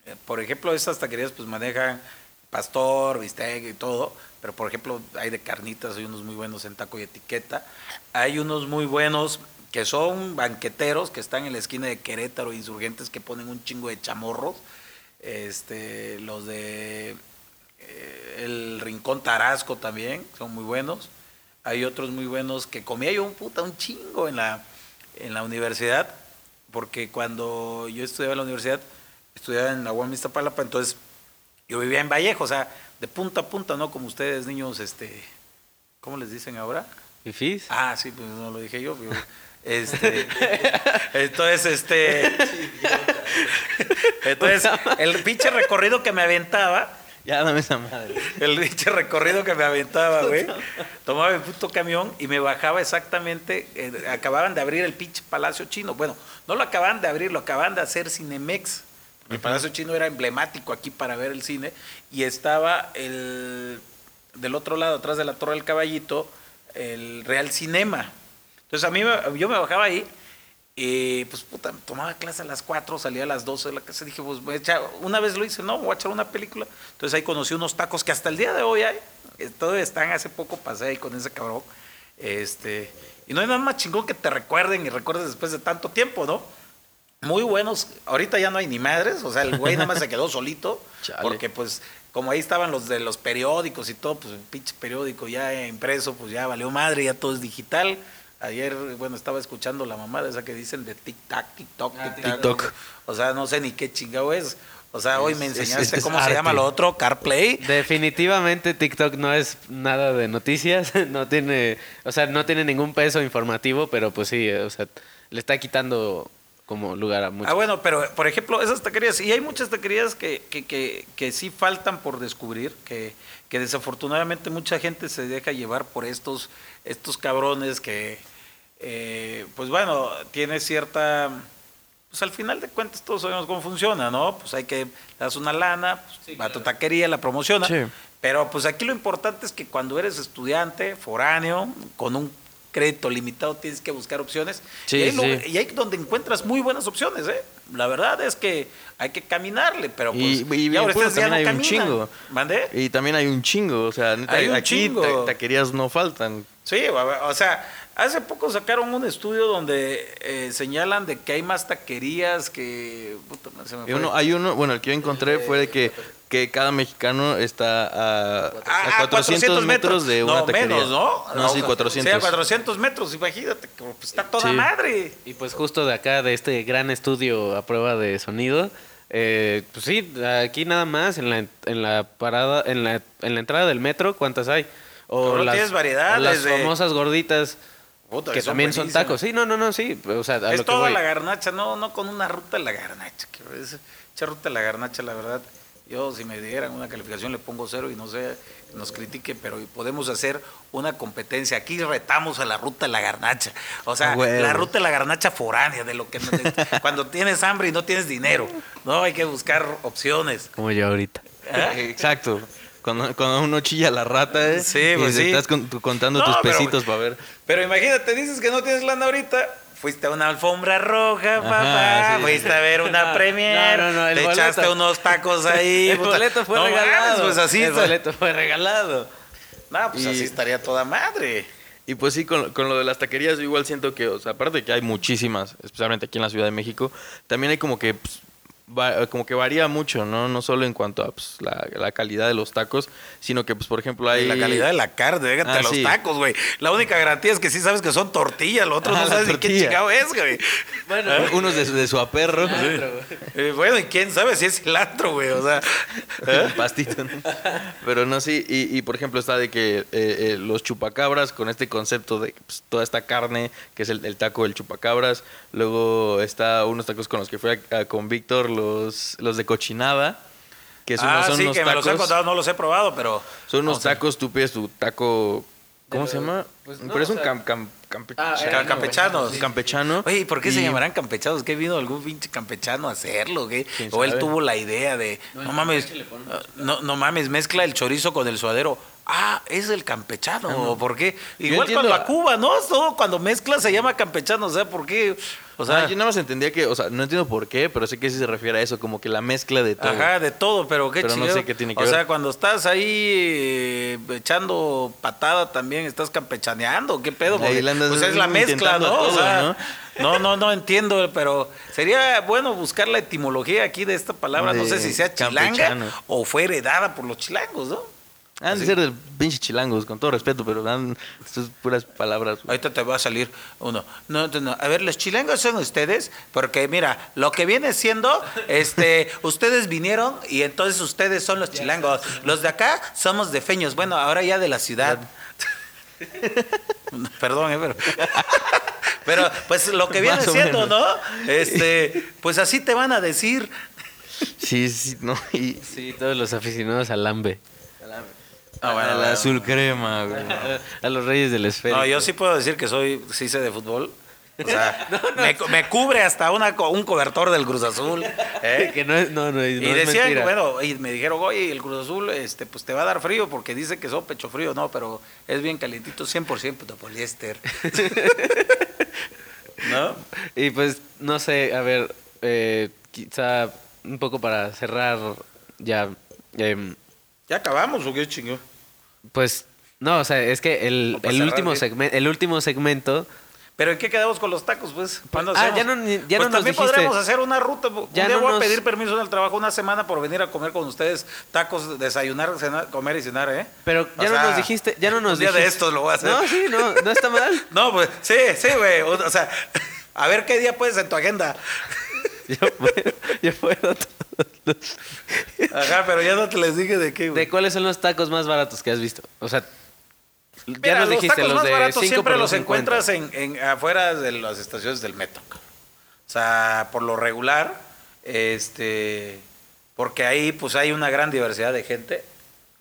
eh, por ejemplo, estas taquerías pues manejan pastor, bistec y todo, pero por ejemplo hay de carnitas, hay unos muy buenos en taco y etiqueta, hay unos muy buenos que son banqueteros que están en la esquina de Querétaro, insurgentes que ponen un chingo de chamorros, este, los de eh, el Rincón Tarasco también, son muy buenos, hay otros muy buenos que comía yo un puta un chingo en la, en la universidad, porque cuando yo estudiaba en la universidad, estudiaba en la UAM Iztapalapa, entonces yo vivía en Vallejo, o sea, de punta a punta, ¿no? Como ustedes, niños, este, ¿cómo les dicen ahora? ¿Fifís? Ah, sí, pues no lo dije yo. Este, entonces, este, entonces, el pinche recorrido que me aventaba, Ya dame esa madre. el pinche recorrido que me aventaba, güey. Tomaba el puto camión y me bajaba exactamente. eh, acababan de abrir el pinche Palacio Chino. Bueno, no lo acababan de abrir, lo acababan de hacer Cinemex. El Palacio Chino era emblemático aquí para ver el cine. Y estaba el del otro lado, atrás de la Torre del Caballito, el Real Cinema. Entonces a mí yo me bajaba ahí. Y pues puta, tomaba clase a las 4, salía a las 12 de la casa. Dije, pues voy a echar- una vez lo hice, no, voy a echar una película. Entonces ahí conocí unos tacos que hasta el día de hoy hay. Todavía están, hace poco pasé ahí con ese cabrón. Este, y no hay nada más chingón que te recuerden y recuerdes después de tanto tiempo, ¿no? Muy buenos. Ahorita ya no hay ni madres, o sea, el güey nada más se quedó <laughs> solito. Chale. Porque pues como ahí estaban los de los periódicos y todo, pues el pinche periódico ya impreso, pues ya valió madre, ya todo es digital. Ayer, bueno, estaba escuchando la mamada esa que dicen de tic-tac, TikTok, Ah, tic-tac. TikTok. O sea, no sé ni qué chingado es. O sea, hoy me Es- es- enseñaste es cómo se llama lo otro, CarPlay. Definitivamente TikTok no es nada de noticias, <laughs> no tiene, o sea, no tiene ningún peso informativo, pero pues sí, o sea, le está quitando como lugar a muchos. Ah, bueno, pero por ejemplo, esas taquerías, y hay muchas taquerías que, que, que, que sí faltan por descubrir, que, que desafortunadamente mucha gente se deja llevar por estos, estos cabrones que, eh, pues bueno, tiene cierta... Pues al final de cuentas todos sabemos cómo funciona, ¿no? Pues hay que le das una lana, pues, va a tu taquería, la promociona. Sí. Pero pues aquí lo importante es que cuando eres estudiante, foráneo, con un crédito limitado, tienes que buscar opciones. Sí, y, ahí lo- sí. y ahí donde encuentras muy buenas opciones, ¿eh? La verdad es que hay que caminarle, pero pues Y, y, ya ahora pues, también hay no un caminan. chingo. ¿Mandé? Y también hay un chingo. O sea, neta, Hay un aquí chingo. ta- taquerías no faltan. Sí, o sea, hace poco sacaron un estudio donde eh, señalan de que hay más taquerías que... puta, se me uno, hay uno, bueno, el que yo encontré fue de que, que cada mexicano está a, Ah, a 400, metros de una no, taquería. menos, ¿no? No, sí, Sí, 400. a 400 metros, imagínate, pues, está toda Sí. madre. Y pues justo de acá, de este gran estudio a prueba de sonido, eh, pues sí, aquí nada más, en la, en la parada, en la, en la entrada del metro, ¿cuántas hay? O Pero las, tienes variedades o las de- famosas gorditas Puta, que también son tacos. Sí, no, no, no, sí. O sea, a Es lo que toda voy. la garnacha, no, no con una ruta de la garnacha. que es- Esa ruta de la garnacha, la verdad, yo si me dieran una calificación le pongo cero y no sé, nos critiquen, pero podemos hacer una competencia. Aquí retamos a la ruta de la garnacha. O sea, Ah, la ruta de la garnacha foránea, de lo que <laughs> cuando tienes hambre y no tienes dinero. No, hay que buscar opciones. Como yo ahorita. Exacto. Cuando, cuando uno chilla la rata, ¿eh? Sí, y pues te sí. estás con- contando No, tus pesitos para ver. Pero imagínate, dices que no tienes lana ahorita. Fuiste a una alfombra roja, papá. sí, fuiste a ver una <laughs> No, premier. no, no, no, el te boleto- echaste unos tacos <laughs> ahí. El boleto fue regalado. pues así El boleto fue regalado. No, pues Y- así estaría toda madre. Y pues sí, con, con lo de las taquerías, yo igual siento que, o sea, aparte de que hay muchísimas, especialmente aquí en la Ciudad de México, también hay como que, pues, va- como que varía mucho, ¿no? No solo en cuanto a pues, la, la calidad de los tacos, sino que, pues, por ejemplo, hay... La calidad de la carne, déjate Ah, los sí. tacos, güey. La única garantía es que sí sabes que son tortillas, lo otro Ah, no sabes ni qué chingado es, güey. Bueno, Unos de, de su aperro. Eh, bueno, y quién sabe si es cilantro, güey. O sea, <laughs> Un pastito, ¿no? Pero no, sí, y, y, por ejemplo está de que eh, eh, los chupacabras con este concepto de pues, toda esta carne, que es el, el taco del chupacabras, luego está unos tacos con los que fui a- a- con Víctor, los, los de cochinada, que son, ah, son sí, unos que me los he tacos, contado, no los he probado, pero. son unos tacos, tú pides tu taco, ¿cómo De se llama? pues, no, Pero es o un sea- cam- cam- campe- Ah, Ca- eran campechanos. sí. campechano. Oye, ¿y por qué se llamarán campechanos? ¿Qué vino algún pinche campechano a hacerlo? ¿qué? ¿Quién O él tuvo la idea de, no, mames, ah, no, no mames, mezcla el chorizo con el suadero. Ah, es el campechano. ¿o ¿Por qué? Igual con entiendo- la Cuba, ¿no? Todo cuando mezcla se llama campechano. O sea, ¿por qué? O O sea, sea, yo nada más entendía que, o sea, no entiendo por qué, pero sé que sí se refiere a eso, como que la mezcla de todo. Ajá, de todo, pero qué Pero no sé qué tiene que o ver. sea, cuando estás ahí eh, echando patada también, estás campechaneando, ¿qué pedo? Andas pues es la mezcla, ¿no? O sea, ¿no? ¿no? no, no, entiendo, pero sería bueno buscar la etimología aquí de esta palabra. no sé si sea chilanga campechano. o fue heredada por los chilangos, ¿no? Han de ser de pinche chilangos, con todo respeto, pero dan sus puras palabras. güey. Ahorita te va a salir uno. No, no, no. A ver, los chilangos son ustedes, porque mira, lo que viene siendo, este, <laughs> ustedes vinieron y entonces ustedes son los chilangos. Los de acá somos de feños. Bueno, ahora ya de la ciudad. <laughs> Perdón, eh, pero. <laughs> Pero, pues lo que viene siendo, menos. ¿no? Este, pues así te van a decir. Sí, sí, no. Y Sí, todos los aficionados al lambe. Ah, bueno, a la bueno. azul crema, güey. <laughs> A los reyes del esférico. No, yo sí puedo decir que soy, sí sé de fútbol. O sea, <laughs> me, me cubre hasta una, un cobertor del Cruz Azul. ¿eh? <laughs> Que no es, no, no, Y es decían, bueno, y me dijeron, oye, el Cruz Azul, este, pues te va a dar frío porque dice que son pecho frío, no, pero es bien calientito, 100% de poliéster. ¿No? Y pues, no sé, a ver, eh, quizá un poco para cerrar ya. em, ¿Ya acabamos o qué chingo? pues, no, o sea, es que el, el, último ¿qué? segmen- el último segmento. ¿Pero en qué quedamos con los tacos, pues? ¿Cuándo Ah, hacemos? ya no ya pues no nos también dijiste. podremos hacer una ruta. Un Ya día no voy nos- a pedir permiso en el trabajo una semana por venir a comer con ustedes tacos, desayunar, cenar, comer y cenar, ¿eh? Pero O ya sea, no nos dijiste, ya no nos un día de estos lo voy a hacer. No, sí, no, no está mal. <laughs> No, pues sí, sí, güey. O sea, <laughs> a ver qué día puedes en tu agenda. <laughs> Yo puedo, yo puedo todos los- Ajá, pero ya no te les dije de qué, güey. ¿De cuáles son los tacos más baratos que has visto? O sea, ya Mira, nos los dijiste tacos los más de baratos 5 siempre por los 2.50. encuentras en, en- afuera de las estaciones del metro. O sea, por lo regular, este, porque ahí pues hay una gran diversidad de gente.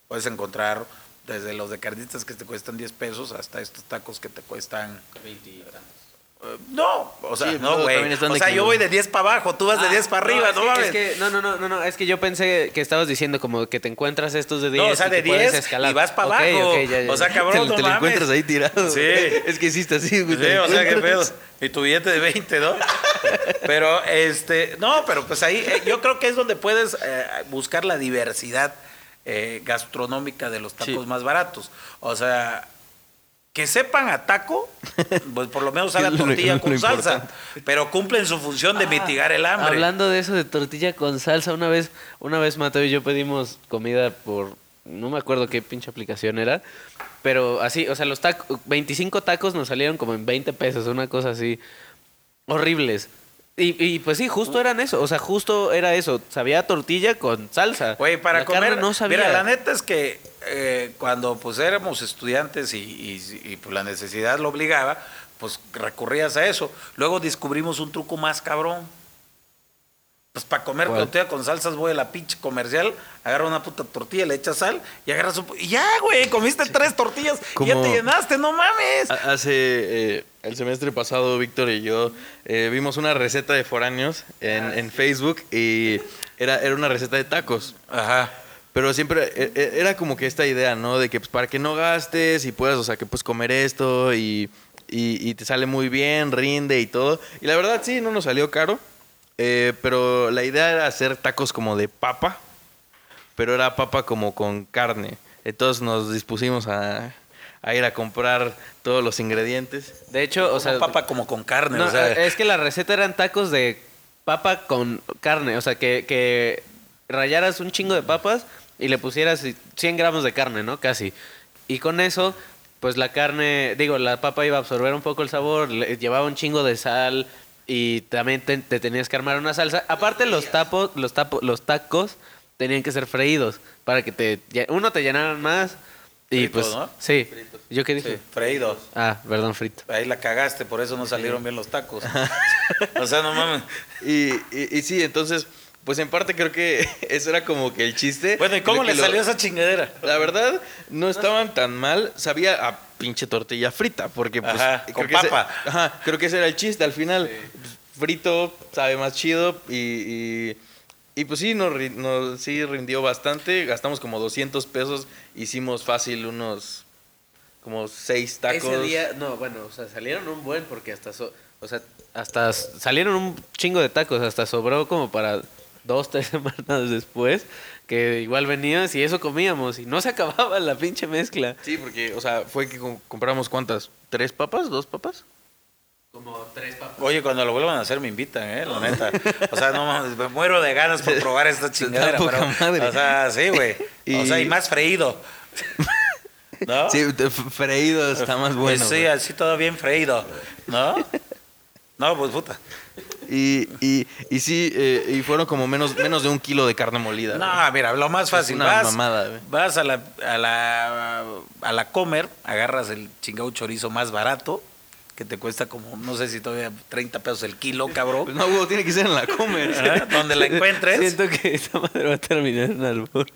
Puedes encontrar desde los de carnitas que te cuestan 10 pesos hasta estos tacos que te cuestan... Eh, No, o sea, Sí, no, güey. O sea, yo voy de 10 para abajo, tú vas de Ah, 10 para arriba, no, que- mames. Es que, no, no, no, no, no, es que yo pensé que estabas diciendo como que te encuentras estos de 10 No, o sea, y de que puedes 10 escalar. y vas para abajo. ok, ya, ya. O sea, Te, cabrón, no te lo mames. encuentras ahí tirado. Sí. <laughs> Es que hiciste así, güey. Sí, o sea, qué pedo. Y tu billete de 20, ¿no? <laughs> Pero, este, no, pero pues ahí eh, yo creo que es donde puedes eh, buscar la diversidad eh, gastronómica de los tacos Sí. más baratos. O sea, que sepan a taco, <laughs> pues por lo menos hagan tortilla con salsa, importante. pero cumplen su función de mitigar el hambre. Hablando de eso de tortilla con salsa, una vez, una vez Mateo y yo pedimos comida por, no me acuerdo qué pinche aplicación era, pero así, o sea, los tacos, 25 tacos nos salieron como en 20 pesos, una cosa así, horribles. Y, y pues sí, justo eran eso, o sea, justo era eso, sabía tortilla con salsa. Güey, para La comer, no sabía. mira, la neta es que eh, cuando pues éramos estudiantes y, y- y, pues, la necesidad lo obligaba, pues recurrías a eso. Luego descubrimos un truco más cabrón. Pues para comer ¿Cuál? tortilla con salsas voy a la pinche comercial, agarra una puta tortilla, le echas sal y agarras un... Y ya, güey, comiste tres tortillas y ya te llenaste, no mames. Ha- Hace eh, el semestre pasado, Víctor y yo eh, vimos una receta de foráneos en, en Facebook y era, era una receta de tacos. Ajá. Pero siempre e- e- era como que esta idea, ¿no? De que pues, para que no gastes y puedas, o sea, que puedes comer esto y, y- y te sale muy bien, rinde y todo. Y la verdad sí, no nos salió caro. Eh, pero la idea era hacer tacos como de papa, pero era papa como con carne. Entonces nos dispusimos a, a ir a comprar todos los ingredientes. De hecho, o sea, papa como con carne, no, o sea, es que la receta eran tacos de papa con carne, o sea, que, que rayaras un chingo de papas y le pusieras 100 gramos de carne, ¿no? Casi. Y con eso, pues la carne, digo, la papa iba a absorber un poco el sabor, le- llevaba un chingo de sal y también te, te tenías que armar una salsa. Aparte los tapos, los tapo- los tacos tenían que ser freídos para que te uno te llenaran más y Fritos, pues ¿no? sí. ¿Yo qué dije? sí, freídos. Ah, perdón, frito. Ahí la cagaste, por eso no salieron bien los tacos. <laughs> o sea, no mames. Y, y- y sí, entonces, pues en parte creo que <laughs> eso era como que el chiste. Bueno, ¿y cómo le lo- salió esa chingadera? La verdad, no estaban tan mal. Sabía a pinche tortilla frita, porque pues. Ajá, creo con que ese- papa. ajá, creo que ese era el chiste. Al final, frito sabe más chido y. y y pues sí, nos, sí rindió bastante. Gastamos como 200 pesos. Hicimos fácil unos. Como seis tacos. Ese día, no, bueno, o sea, salieron un buen porque hasta, so- o sea, hasta salieron un chingo de tacos, hasta sobró como para dos, tres <laughs> semanas después, que igual venías y eso comíamos y no se acababa la pinche mezcla. Sí, porque, o sea, fue que com- compramos cuántas? ¿Tres papas? ¿Dos papas? Como tres papas. Oye, cuando lo vuelvan a hacer me invitan, ¿eh? La neta. O sea, no mames, me muero de ganas por probar esta <laughs> chingadera. poca pero- madre. O sea, sí, güey. <laughs> O sea, y más freído. ¿No? Sí, freído está más bueno. Sí, así todo bien freído. ¿No? No, pues puta. Y, y, y sí, eh, y fueron como menos, menos de un kilo de carne molida. güey. No, mira, lo más fácil. una vas, mamada, güey. vas a la, a la a la comer, agarras el chingado chorizo más barato, que te cuesta como, no sé si todavía 30 pesos el kilo, cabrón. Pues no, huevo, tiene que ser en la comer. <laughs> Ajá, Donde la encuentres. Siento que esta madre va a terminar en albur.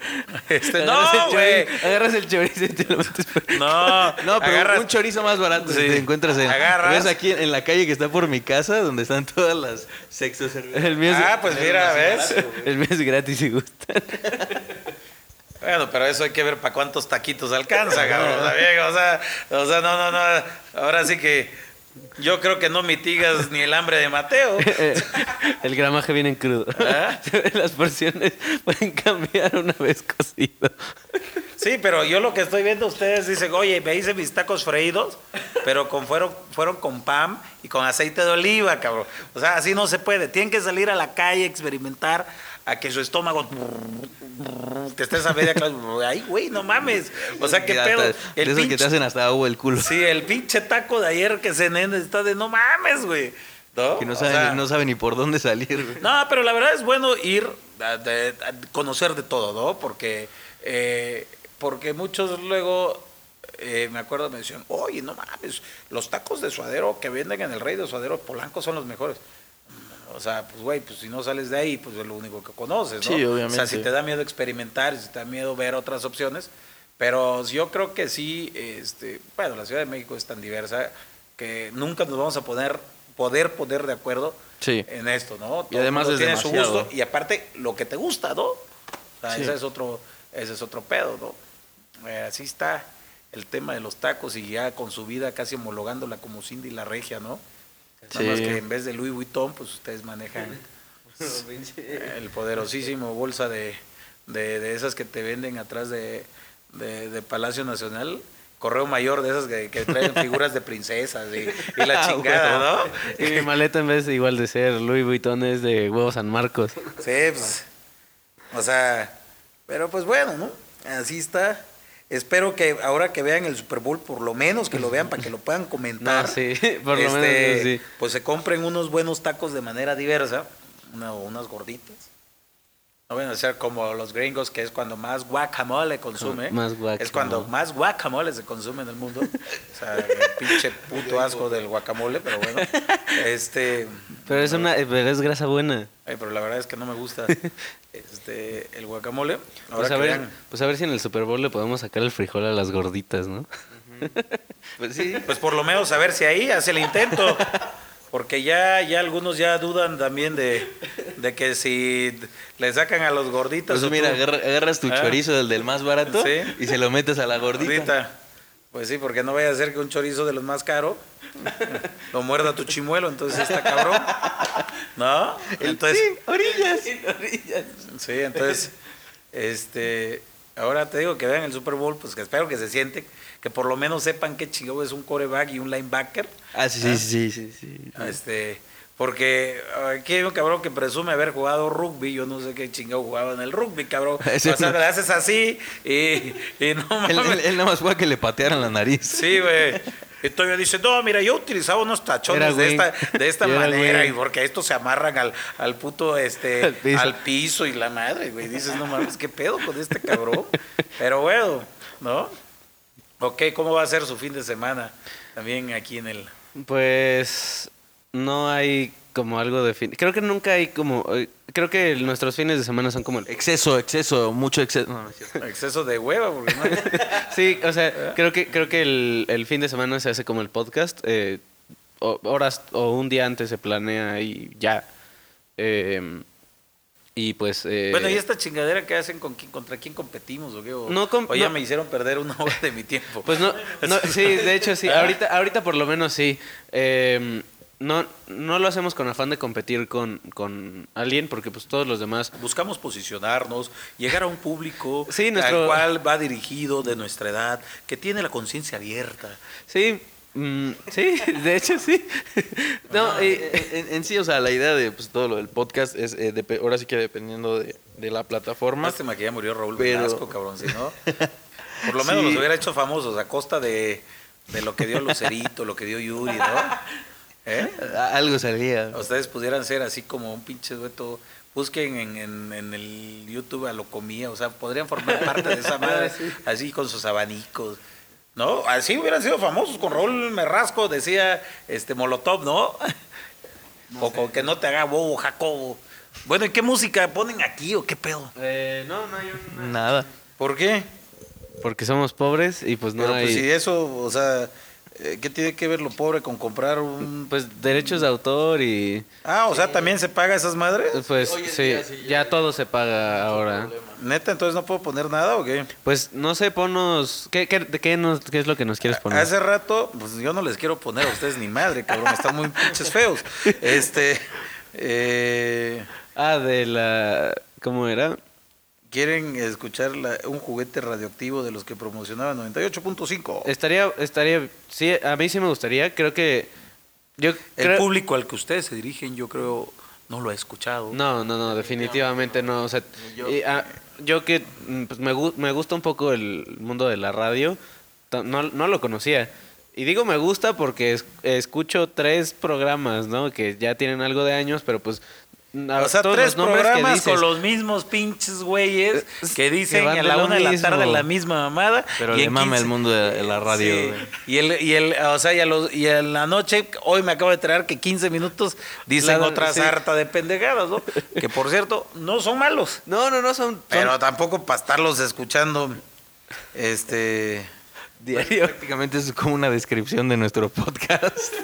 Este, no, güey. Agarras el chorizo y te lo metes por- No, <laughs> No, pero agarras- un chorizo más barato Sí. si te encuentras en... Agarras. ¿Ves aquí en la calle que está por mi casa, donde están todas las sexos El mío es, Ah, pues mira, ¿ves? el mío es gratis y gusta. <laughs> Bueno, pero eso hay que ver para cuántos taquitos alcanza, cabrón. O sea, o sea, no, no, no. Ahora sí que yo creo que no mitigas ni el hambre de Mateo. <laughs> El gramaje viene en crudo. ¿Ah? <laughs> Las porciones pueden cambiar una vez cocido. Sí, pero yo lo que estoy viendo, ustedes dicen, oye, me hice mis tacos freídos, pero con, fueron, fueron con pan y con aceite de oliva, cabrón. O sea, así no se puede. Tienen que salir a la calle, experimentar, a que su estómago que estés a media clase. Ay, güey, no mames. O sea, qué pedo. te- de esos que te hacen hasta agua el culo. Sí, el pinche taco de ayer que cené está de no mames, güey. ¿No? Que no sea, no saben ni por dónde salir, güey. no, pero la verdad es bueno ir a, de- a conocer de todo, ¿no? Porque, eh, porque muchos luego, eh, me acuerdo, me decían, oye, no mames, los tacos de suadero que venden en el Rey de Suadero Polanco son los mejores. O sea, pues güey, pues si no sales de ahí, pues es lo único que conoces, ¿no? Sí, O obviamente. sea, si te da miedo experimentar, si te da miedo ver otras opciones, pero yo creo que sí, este, bueno, la Ciudad de México es tan diversa que nunca nos vamos a poner, poder poner de acuerdo Sí. en esto, ¿no? Y además es tiene su gusto y aparte lo que te gusta, ¿no? O sea, Sí. ese es otro, ese es otro pedo, ¿no? Eh, así está el tema de los tacos y ya con su vida casi homologándola como Cindy la Regia, ¿no? Nada más Sí. que en vez de Louis Vuitton, pues ustedes manejan el poderosísimo bolsa de, de, de esas que te venden atrás de, de, de Palacio Nacional. Correo mayor de esas que, que traen figuras de princesas y, y la Ah, chingada. ¿no? Y mi maleta en vez de igual de ser Louis Vuitton es de huevo San Marcos. Sí, pues. O sea, pero pues bueno, ¿no? Así está. Espero que ahora que vean el Super Bowl, por lo menos que lo vean para que lo puedan <laughs> comentar. No, sí, <laughs> por lo Este, menos sí. Pues se compren unos buenos tacos de manera diversa, una- o unas gorditas. No van a ser como los gringos, que es cuando más guacamole consume. Más guacamole. Es cuando más guacamole se consume en el mundo. O sea, el <laughs> pinche puto asco del guacamole, pero bueno. Este, Pero es una, pero es grasa buena. ay, pero la verdad es que no me gusta este, el guacamole. Ahora Pues a, ver, pues a ver si en el Super Bowl le podemos sacar el frijol a las gorditas, ¿no? Pues sí. pues por lo menos a ver si ahí hace el intento. Porque ya, ya algunos ya dudan también de, de que si le sacan a los gorditas. Pues mira, tú- agarras tu Ah. chorizo del del más barato Sí. y se lo metes a la gordita. Gordita. Pues sí, porque no vaya a ser que un chorizo de los más caros lo muerda tu chimuelo, entonces está cabrón. ¿No? Entonces, Sí, orillas. sí, entonces, este, ahora te digo que vean el Super Bowl, pues que espero que se sienten, que por lo menos sepan qué chingado es un coreback y un linebacker. Ah, sí, sí, sí, sí, sí. Este, porque aquí hay un cabrón que presume haber jugado rugby, yo no sé qué chingado jugaba en el rugby, cabrón. <laughs> Ese o sea, no. le haces así y, y no Él, mames. él- él nada más fue a que le patearan la nariz. Sí, güey. Y todavía dice, no, mira, yo utilizaba unos tachones Era de esta, de esta manera, y porque estos se amarran al, al puto, este, Al piso. al piso y la madre, güey. Dices, no mames, ¿qué pedo con este cabrón? Pero bueno, ¿no? Ok, ¿cómo va a ser su fin de semana? También aquí en el... Pues no hay como algo de fin. Creo que nunca hay como. eh, Creo que nuestros fines de semana son como el. Exceso, exceso, mucho exceso. No, no es cierto. Exceso de hueva, porque no... <laughs> Sí, o sea, creo que creo que el, el fin de semana se hace como el podcast. eh, o- horas o un día antes se planea y ya. Eh, y pues. eh, Bueno, ¿y esta chingadera que hacen con quién, contra quién competimos o qué? O, No com- o ya no. me hicieron perder una hora de mi tiempo. Pues no, no, sí, de hecho sí. <laughs> ¿Ah? Ahorita, ahorita por lo menos sí. Eh, no, no lo hacemos con afán de competir con, con alguien, porque pues todos los demás. Buscamos posicionarnos, llegar a un público <laughs> Sí, nuestro- al cual va dirigido de nuestra edad, que tiene la conciencia abierta. Sí, mm, sí, <laughs> de hecho sí. <laughs> No, y- en, en sí, o sea, la idea de pues, todo lo del podcast es, eh, depe- ahora sí que dependiendo de, de la plataforma. Lástima que ya murió Raúl Pero- Velasco, cabrón, si no. Por lo menos Sí. los hubiera hecho famosos a costa de, de lo que dio Lucerito, lo que dio Yuri, ¿no? ¿Eh? Algo salía. Ustedes pudieran ser así como un pinche dueto. Busquen en, en- en el YouTube a lo comía, o sea, podrían formar parte de esa madre, <laughs> así con sus abanicos. ¿No? Así hubieran sido famosos con Raúl Merrasco, decía este Molotov, ¿no? <laughs> o con que no te haga bobo, Jacobo. Bueno, ¿y qué música ponen aquí o qué pedo? Eh, no, no hay un... Nada. ¿Por qué? Porque somos pobres y pues no Pero hay... pues si eso, o sea, ¿qué tiene que ver lo pobre con comprar un... Pues derechos de autor y... Ah, o sea, ¿también se paga esas madres? Pues sí, día sí, ya, ya- todo se paga ahora. Neta, entonces no puedo poner nada o qué? Pues no sé, ponos... ¿Qué, qué, de qué, nos- qué es lo que nos quieres poner? Hace rato, pues yo no les quiero poner a ustedes ni madre, cabrón, están muy pinches feos. <laughs> Este, eh, Ah, de la... ¿Cómo era? ¿Quieren escuchar la- un juguete radioactivo de los que promocionaba 98.5? Estaría, estaría... Sí, a mí sí me gustaría. Creo que... Yo El creo- público al que ustedes se dirigen, yo creo, no lo ha escuchado. No, no, no, definitivamente no. O sea, Yo- y, ah, yo que mm, pues, me, me gusta un poco el mundo de la radio, no, no lo conocía. Y digo me gusta porque es- escucho tres programas, ¿no? Que ya tienen algo de años, pero pues... a O sea, todos tres los nombres que programas dices- con los mismos pinches güeyes Es- que dicen que a la una de la tarde la misma mamada. Pero y le mama 15 el mundo de, la radio. Sí. Y el, y el, o sea, y, a los- y en la noche, hoy me acabo de enterar que 15 minutos dicen La- otra sí. sarta de pendejadas, ¿no? Que por cierto, no son malos. No, no, no, son... son Pero tampoco para estarlos escuchando, este... diario. Prácticamente es como una descripción de nuestro podcast.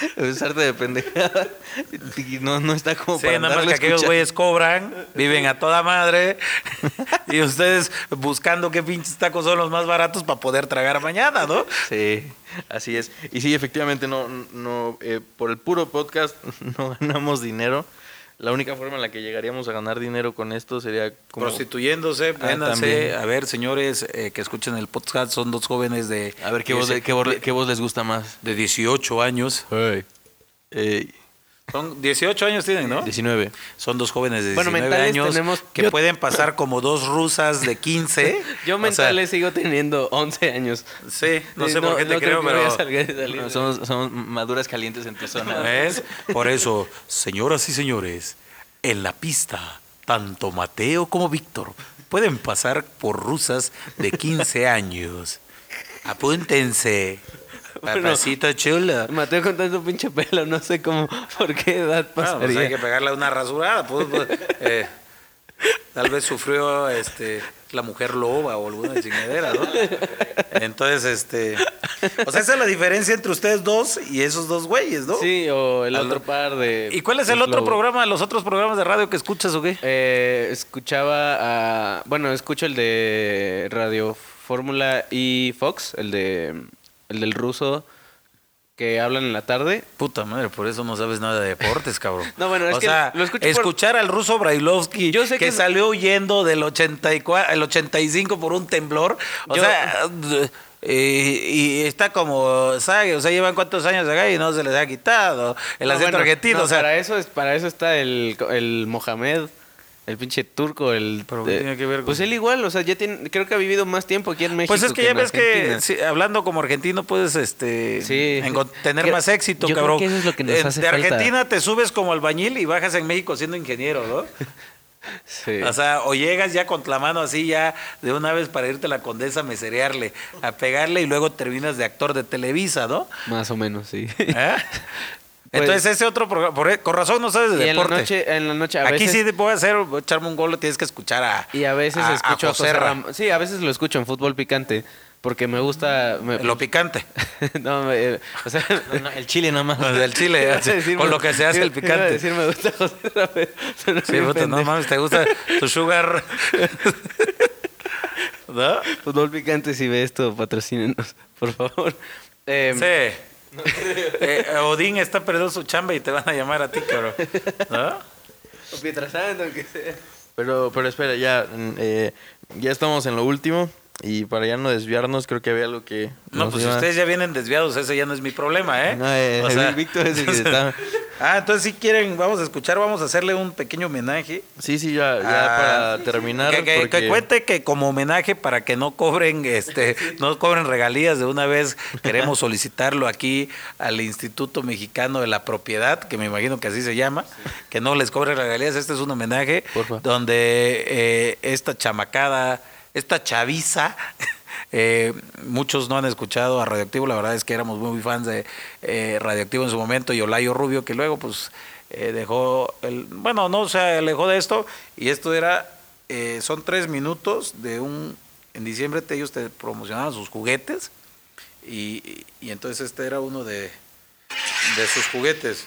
<laughs> Es arte de pendejada. No, no está como Sí, para nada más que aquellos güeyes cobran, viven a toda madre, <laughs> y ustedes buscando qué pinches tacos son los más baratos para poder tragar mañana, ¿no? Sí, así es. Y sí, efectivamente, no, no, eh, por el puro podcast <laughs> no ganamos dinero. La única forma en la que llegaríamos a ganar dinero con esto sería como... Prostituyéndose, Ah, véndanse. a ver, señores eh, que escuchen el podcast, son dos jóvenes de... A ver, ¿qué voz, de, qué, voz, qué voz les gusta más? de 18 años. Eh, Son 18 años tienen, ¿no? 19. Son dos jóvenes de Bueno, 19 mentales años tenemos- que yo- pueden pasar como dos rusas de 15. <laughs> Yo O sea, mentales sigo teniendo 11 años. sí, no Sí, sé por qué te no creo, que vaya pero... a salir- salir. No, somos, somos maduras calientes en tu zona. <laughs> ¿Ves? Por eso, señoras y señores, en la pista tanto Mateo como Víctor pueden pasar por rusas de 15 años. Apúntense. Bueno. Papacito chulo. Mateo con tanto pinche pelo, no sé cómo, por qué edad Bueno, pues pasaría. hay que pegarle una rasurada. pues, pues, eh, tal vez sufrió este, la mujer loba o alguna chingadera, ¿no? Entonces, este. O sea, esa es la diferencia entre ustedes dos y esos dos güeyes, ¿no? Sí, o el Al- otro par de... ¿Y cuál es el otro programa, los otros programas de radio que escuchas o qué? Eh, escuchaba a... Bueno, escucho el de Radio Fórmula y Fox, el de el del ruso que hablan en la tarde. Puta madre, por eso no sabes nada de deportes, cabrón. <laughs> No, bueno, es o que sea, lo por- escuchar al ruso Brailovsky Yo sé que, que- salió huyendo del 84, el 85 por un temblor. O Yo- sea, eh, y está como, ¿sabe? O sea, llevan cuántos años acá y no se les ha quitado el No, acento bueno, argentino. no, o sea, para eso es para eso está el, el Mohamed, el pinche turco, el ¿Pero eh, tiene que ver con- Pues él igual, o sea, ya tiene creo que ha vivido más tiempo aquí en México. Pues es que ya ves que hablando como argentino puedes este Sí. tener Creo- más éxito, yo creo cabrón. que eso es lo que nos hace de falta. Argentina te subes como albañil y bajas en México siendo ingeniero, ¿no? <laughs> Sí. O sea, o llegas ya con la mano así ya de una vez para irte a la condesa a meserearle, a pegarle y luego terminas de actor de Televisa, ¿no? más o menos, sí. ¿Eh? <laughs> Pues- Entonces ese otro programa, por- e, con razón no sabes de y en la deporte. noche en la noche a Aquí veces sí te puedo hacer, voy a echarme un gol, lo tienes que escuchar a y a veces a- a escucho a, José Joserra. Ram- Sí, a veces lo escucho en fútbol picante porque me gusta me- Lo picante. <laughs> no, me- o sea, No, no, el chile nada más. <laughs> Del chile, <laughs> iba a así, decir, con lo que se hace el iba- iba a picante. decir, me gusta José Sí, no mames, te gusta tu sugar. ¿No? Fútbol picante, si ve esto, patrocínenos, por favor. Eh, Sí. <laughs> Eh, Odín está perdiendo su chamba y te van a llamar a ti, cabrón. ¿No? o Pietrasanta, aunque sea. Pero, pero espera, ya, mm, eh, ya estamos en lo último. Y para ya no desviarnos, creo que había algo que. No, pues si ustedes ya vienen desviados, ese ya no es mi problema, ¿eh? No, eh, O sea, Víctor es el que <laughs> está. Ah, entonces si quieren, vamos a escuchar, vamos a hacerle un pequeño homenaje. Sí, sí, ya, ya Ah, para terminar. Que, que- que porque- cuente que como homenaje para que no cobren, este, <laughs> no cobren regalías de una vez, queremos solicitarlo aquí al Instituto Mexicano de la Propiedad, que me imagino que así se llama, que no les cobren regalías. Este es un homenaje Porfa. donde eh, esta chamacada, esta chaviza. <laughs> eh, muchos no han escuchado a Radioactivo, la verdad es que éramos muy fans de eh, Radioactivo en su momento y Olayo Rubio, que luego pues eh, dejó, el, bueno, no se alejó de esto y esto era, eh, son tres minutos de un, en diciembre ellos te promocionaban sus juguetes y- y entonces este era uno de, de sus juguetes.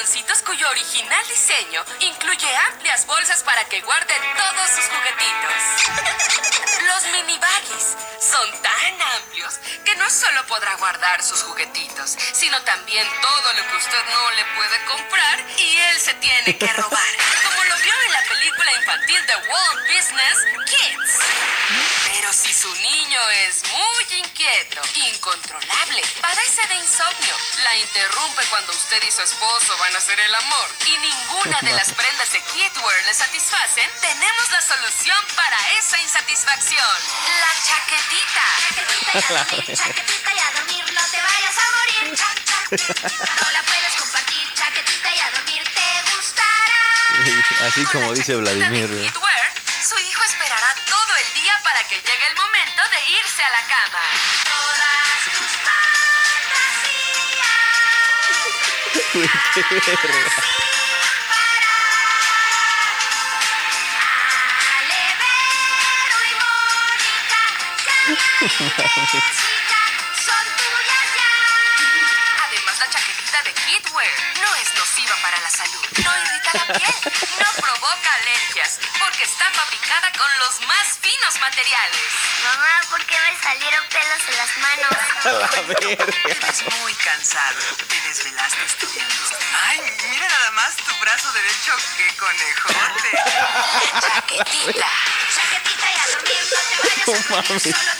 Pantaloncitos cuyo original diseño incluye amplias bolsas para que guarde todos sus juguetitos. Los mini baggies son tan amplios que no solo podrá guardar sus juguetitos, sino también todo lo que usted no le puede comprar y él se tiene que robar. <laughs> la película infantil de Walt Business Kids. Pero si su niño es muy inquieto, incontrolable, padece de insomnio, la interrumpe cuando usted y su esposo van a hacer el amor y ninguna de las prendas de Kidwear le satisfacen, tenemos la solución para esa insatisfacción. La chaquetita. Chaquetita y a dormir, no te vayas a morir. Cha, <laughs> cha. No la puedes <laughs> Así como dice Vladimir. su hijo esperará todo el día para que llegue el momento de irse a la cama. Todas tus fantasías. Alevero y Mónica, <laughs> nociva para la salud, no irrita la piel, no provoca alergias, porque está fabricada con los más finos materiales. Mamá, ¿por qué me salieron pelos en las manos? <laughs> Estás muy cansado. Te desvelaste estudiando. Ay, mira nada más tu brazo derecho, qué conejote. <laughs> Chaquetita. Chaquetita y a dormir, no te vayas a morir, solo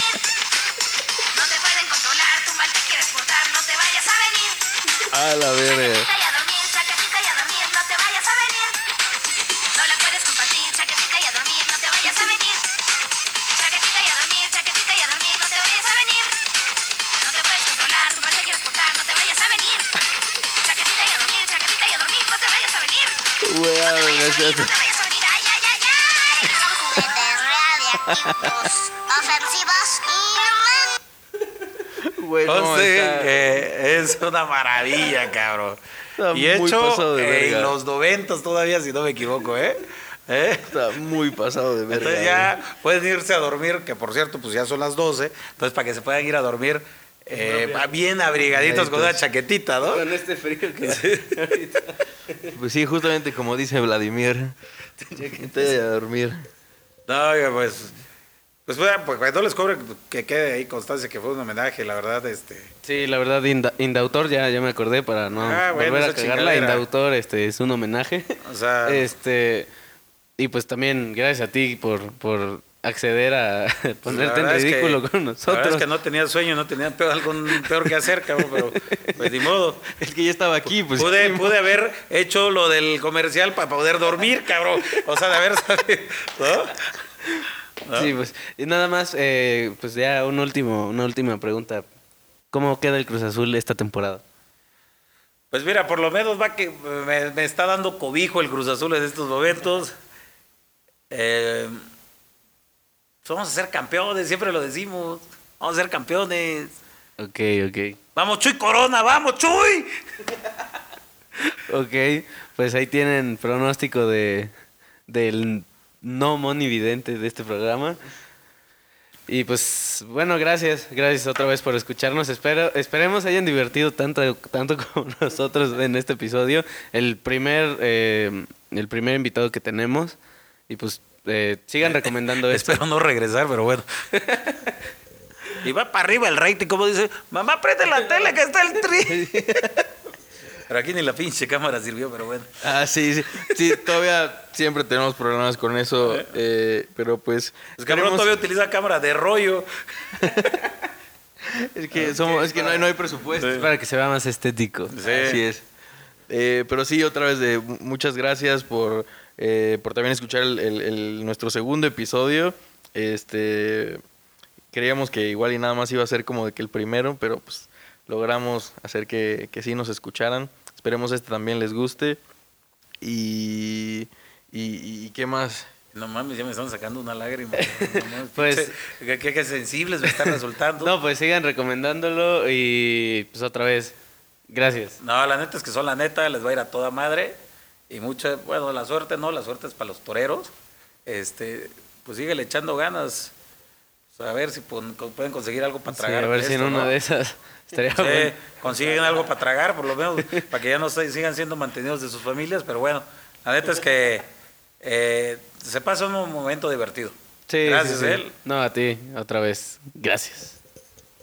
una maravilla, cabrón. Está y muy hecho pasado de verga. en los noventas todavía, si no me equivoco, ¿eh? ¿Eh? Está muy pasado de verga. Entonces ya pueden irse a dormir, que por cierto, pues ya son las 12. Entonces, para que se puedan ir a dormir eh, bien abrigaditos con una chaquetita, ¿no? Con este frío que güey. <laughs> Pues sí, justamente como dice Vladimir. <laughs> Te a dormir. No, pues. Pues, pues cuando les cobre que quede ahí constancia que fue un homenaje, la verdad, este. Sí, la verdad, Inda- Indautor, ya, ya me acordé para no Ah, bueno, volver a cagarla. Indautor este, es un homenaje. O sea- <laughs> Este, y pues también gracias a ti por, por acceder a <laughs> ponerte en es que- ridículo con La verdad nosotros. es que no tenía sueño, no tenía peor, algo peor que hacer, cabrón, pero pues ni modo. <laughs> El que ya estaba aquí, pues. Pude, pude haber hecho lo del comercial para poder dormir, cabrón. O sea, de haber sabido, ¿no? Sí, pues y nada más, eh, pues ya un último, una última pregunta. ¿Cómo queda el Cruz Azul esta temporada? Pues mira, por lo menos va que me, me está dando cobijo el Cruz Azul en estos momentos. Eh, vamos a ser campeones, siempre lo decimos. Vamos a ser campeones. Ok, ok. Vamos, Chuy Corona, vamos, Chuy. <laughs> Ok, pues ahí tienen pronóstico de del no monividente de este programa. Y pues bueno, gracias, gracias otra vez por escucharnos. Espero, esperemos hayan divertido tanto, tanto <laughs> como nosotros en este episodio. El primer, eh, el primer invitado que tenemos. Y pues eh, sigan recomendando esto. Espero no regresar, pero bueno. <laughs> y va para arriba el rating, como dice, mamá, prende la tele que está el tri. <laughs> pero aquí ni la pinche cámara sirvió, pero bueno. Ah, sí, sí. Sí, <laughs> todavía siempre tenemos problemas con eso. eh, pero pues. Es que cabrón esperemos- todavía utiliza cámara de rollo. <laughs> Es que, somos, es que no, hay, no hay presupuesto. Es para que se vea más estético. Sí. Así es. Eh, pero sí, otra vez, de, muchas gracias por, eh, por también escuchar el, el- el- nuestro segundo episodio. Este, creíamos que igual y nada más iba a ser como de que el primero, pero pues logramos hacer que, que sí nos escucharan. Esperemos este también les guste. Y, y, y qué más. No mames, ya me están sacando una lágrima. <laughs> No Pues- qué, qué- qué sensibles me están resultando. No, pues sigan recomendándolo y pues otra vez, gracias. No, la neta es que son la neta, les va a ir a toda madre. Y mucha, bueno, la suerte no, la suerte es para los toreros. Este, pues síguele echando ganas. O sea, a ver si pon- pueden conseguir algo para Sí, tragar. a ver si en una de esas estaría Sí, bueno. consiguen algo para tragar, por lo menos, para que ya no se- sigan siendo mantenidos de sus familias. Pero bueno, la neta es que eh, se pasa un momento divertido. Sí, Gracias, sí, sí. él. No, a ti, otra vez. Gracias.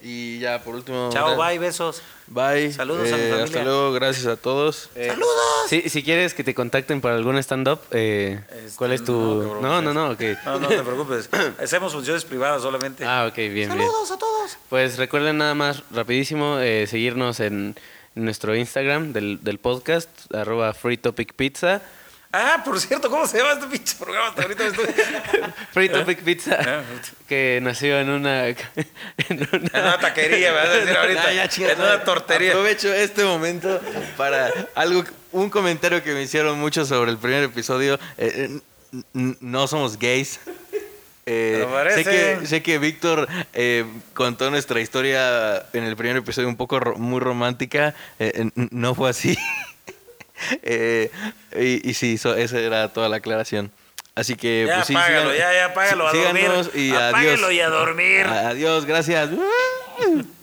Y ya por último. Chao, bye, besos. Bye. Saludos a mi Eh, familia. Hasta luego, gracias a todos. ¡Saludos! Sí, si quieres que te contacten para algún stand-up, eh, Este, ¿cuál es tu...? no, No, no, no, ok. No, no te preocupes. <coughs> Hacemos funciones privadas solamente. Ah, ok, bien, bien. Saludos a todos. Pues recuerden nada más rapidísimo eh, seguirnos en, en nuestro Instagram del, del podcast, arroba Free Topic Pizza. Ah, por cierto, ¿cómo se llama este pinche programa? Hasta ahorita me estoy... <laughs> Free Topic Pizza, Ah, que nació en una... <laughs> En En una, taquería, me vas a decir <laughs> ahorita. Ah, ya, chingada en una tortería. Aprovecho este momento para algo, un comentario que me hicieron mucho sobre el primer episodio. Eh, eh, no somos gays. Eh, sé que, sé que Víctor eh, contó nuestra historia en el primer episodio un poco ro- muy romántica. Eh, eh, no fue así. <laughs> Eh, y, y sí, so- esa era toda la aclaración. Así que, Ya pues sí, apágalo, sigan- ya, ya apágalo a sí- dormir. y Apáguelo adiós. y a dormir. Adiós, gracias. <laughs>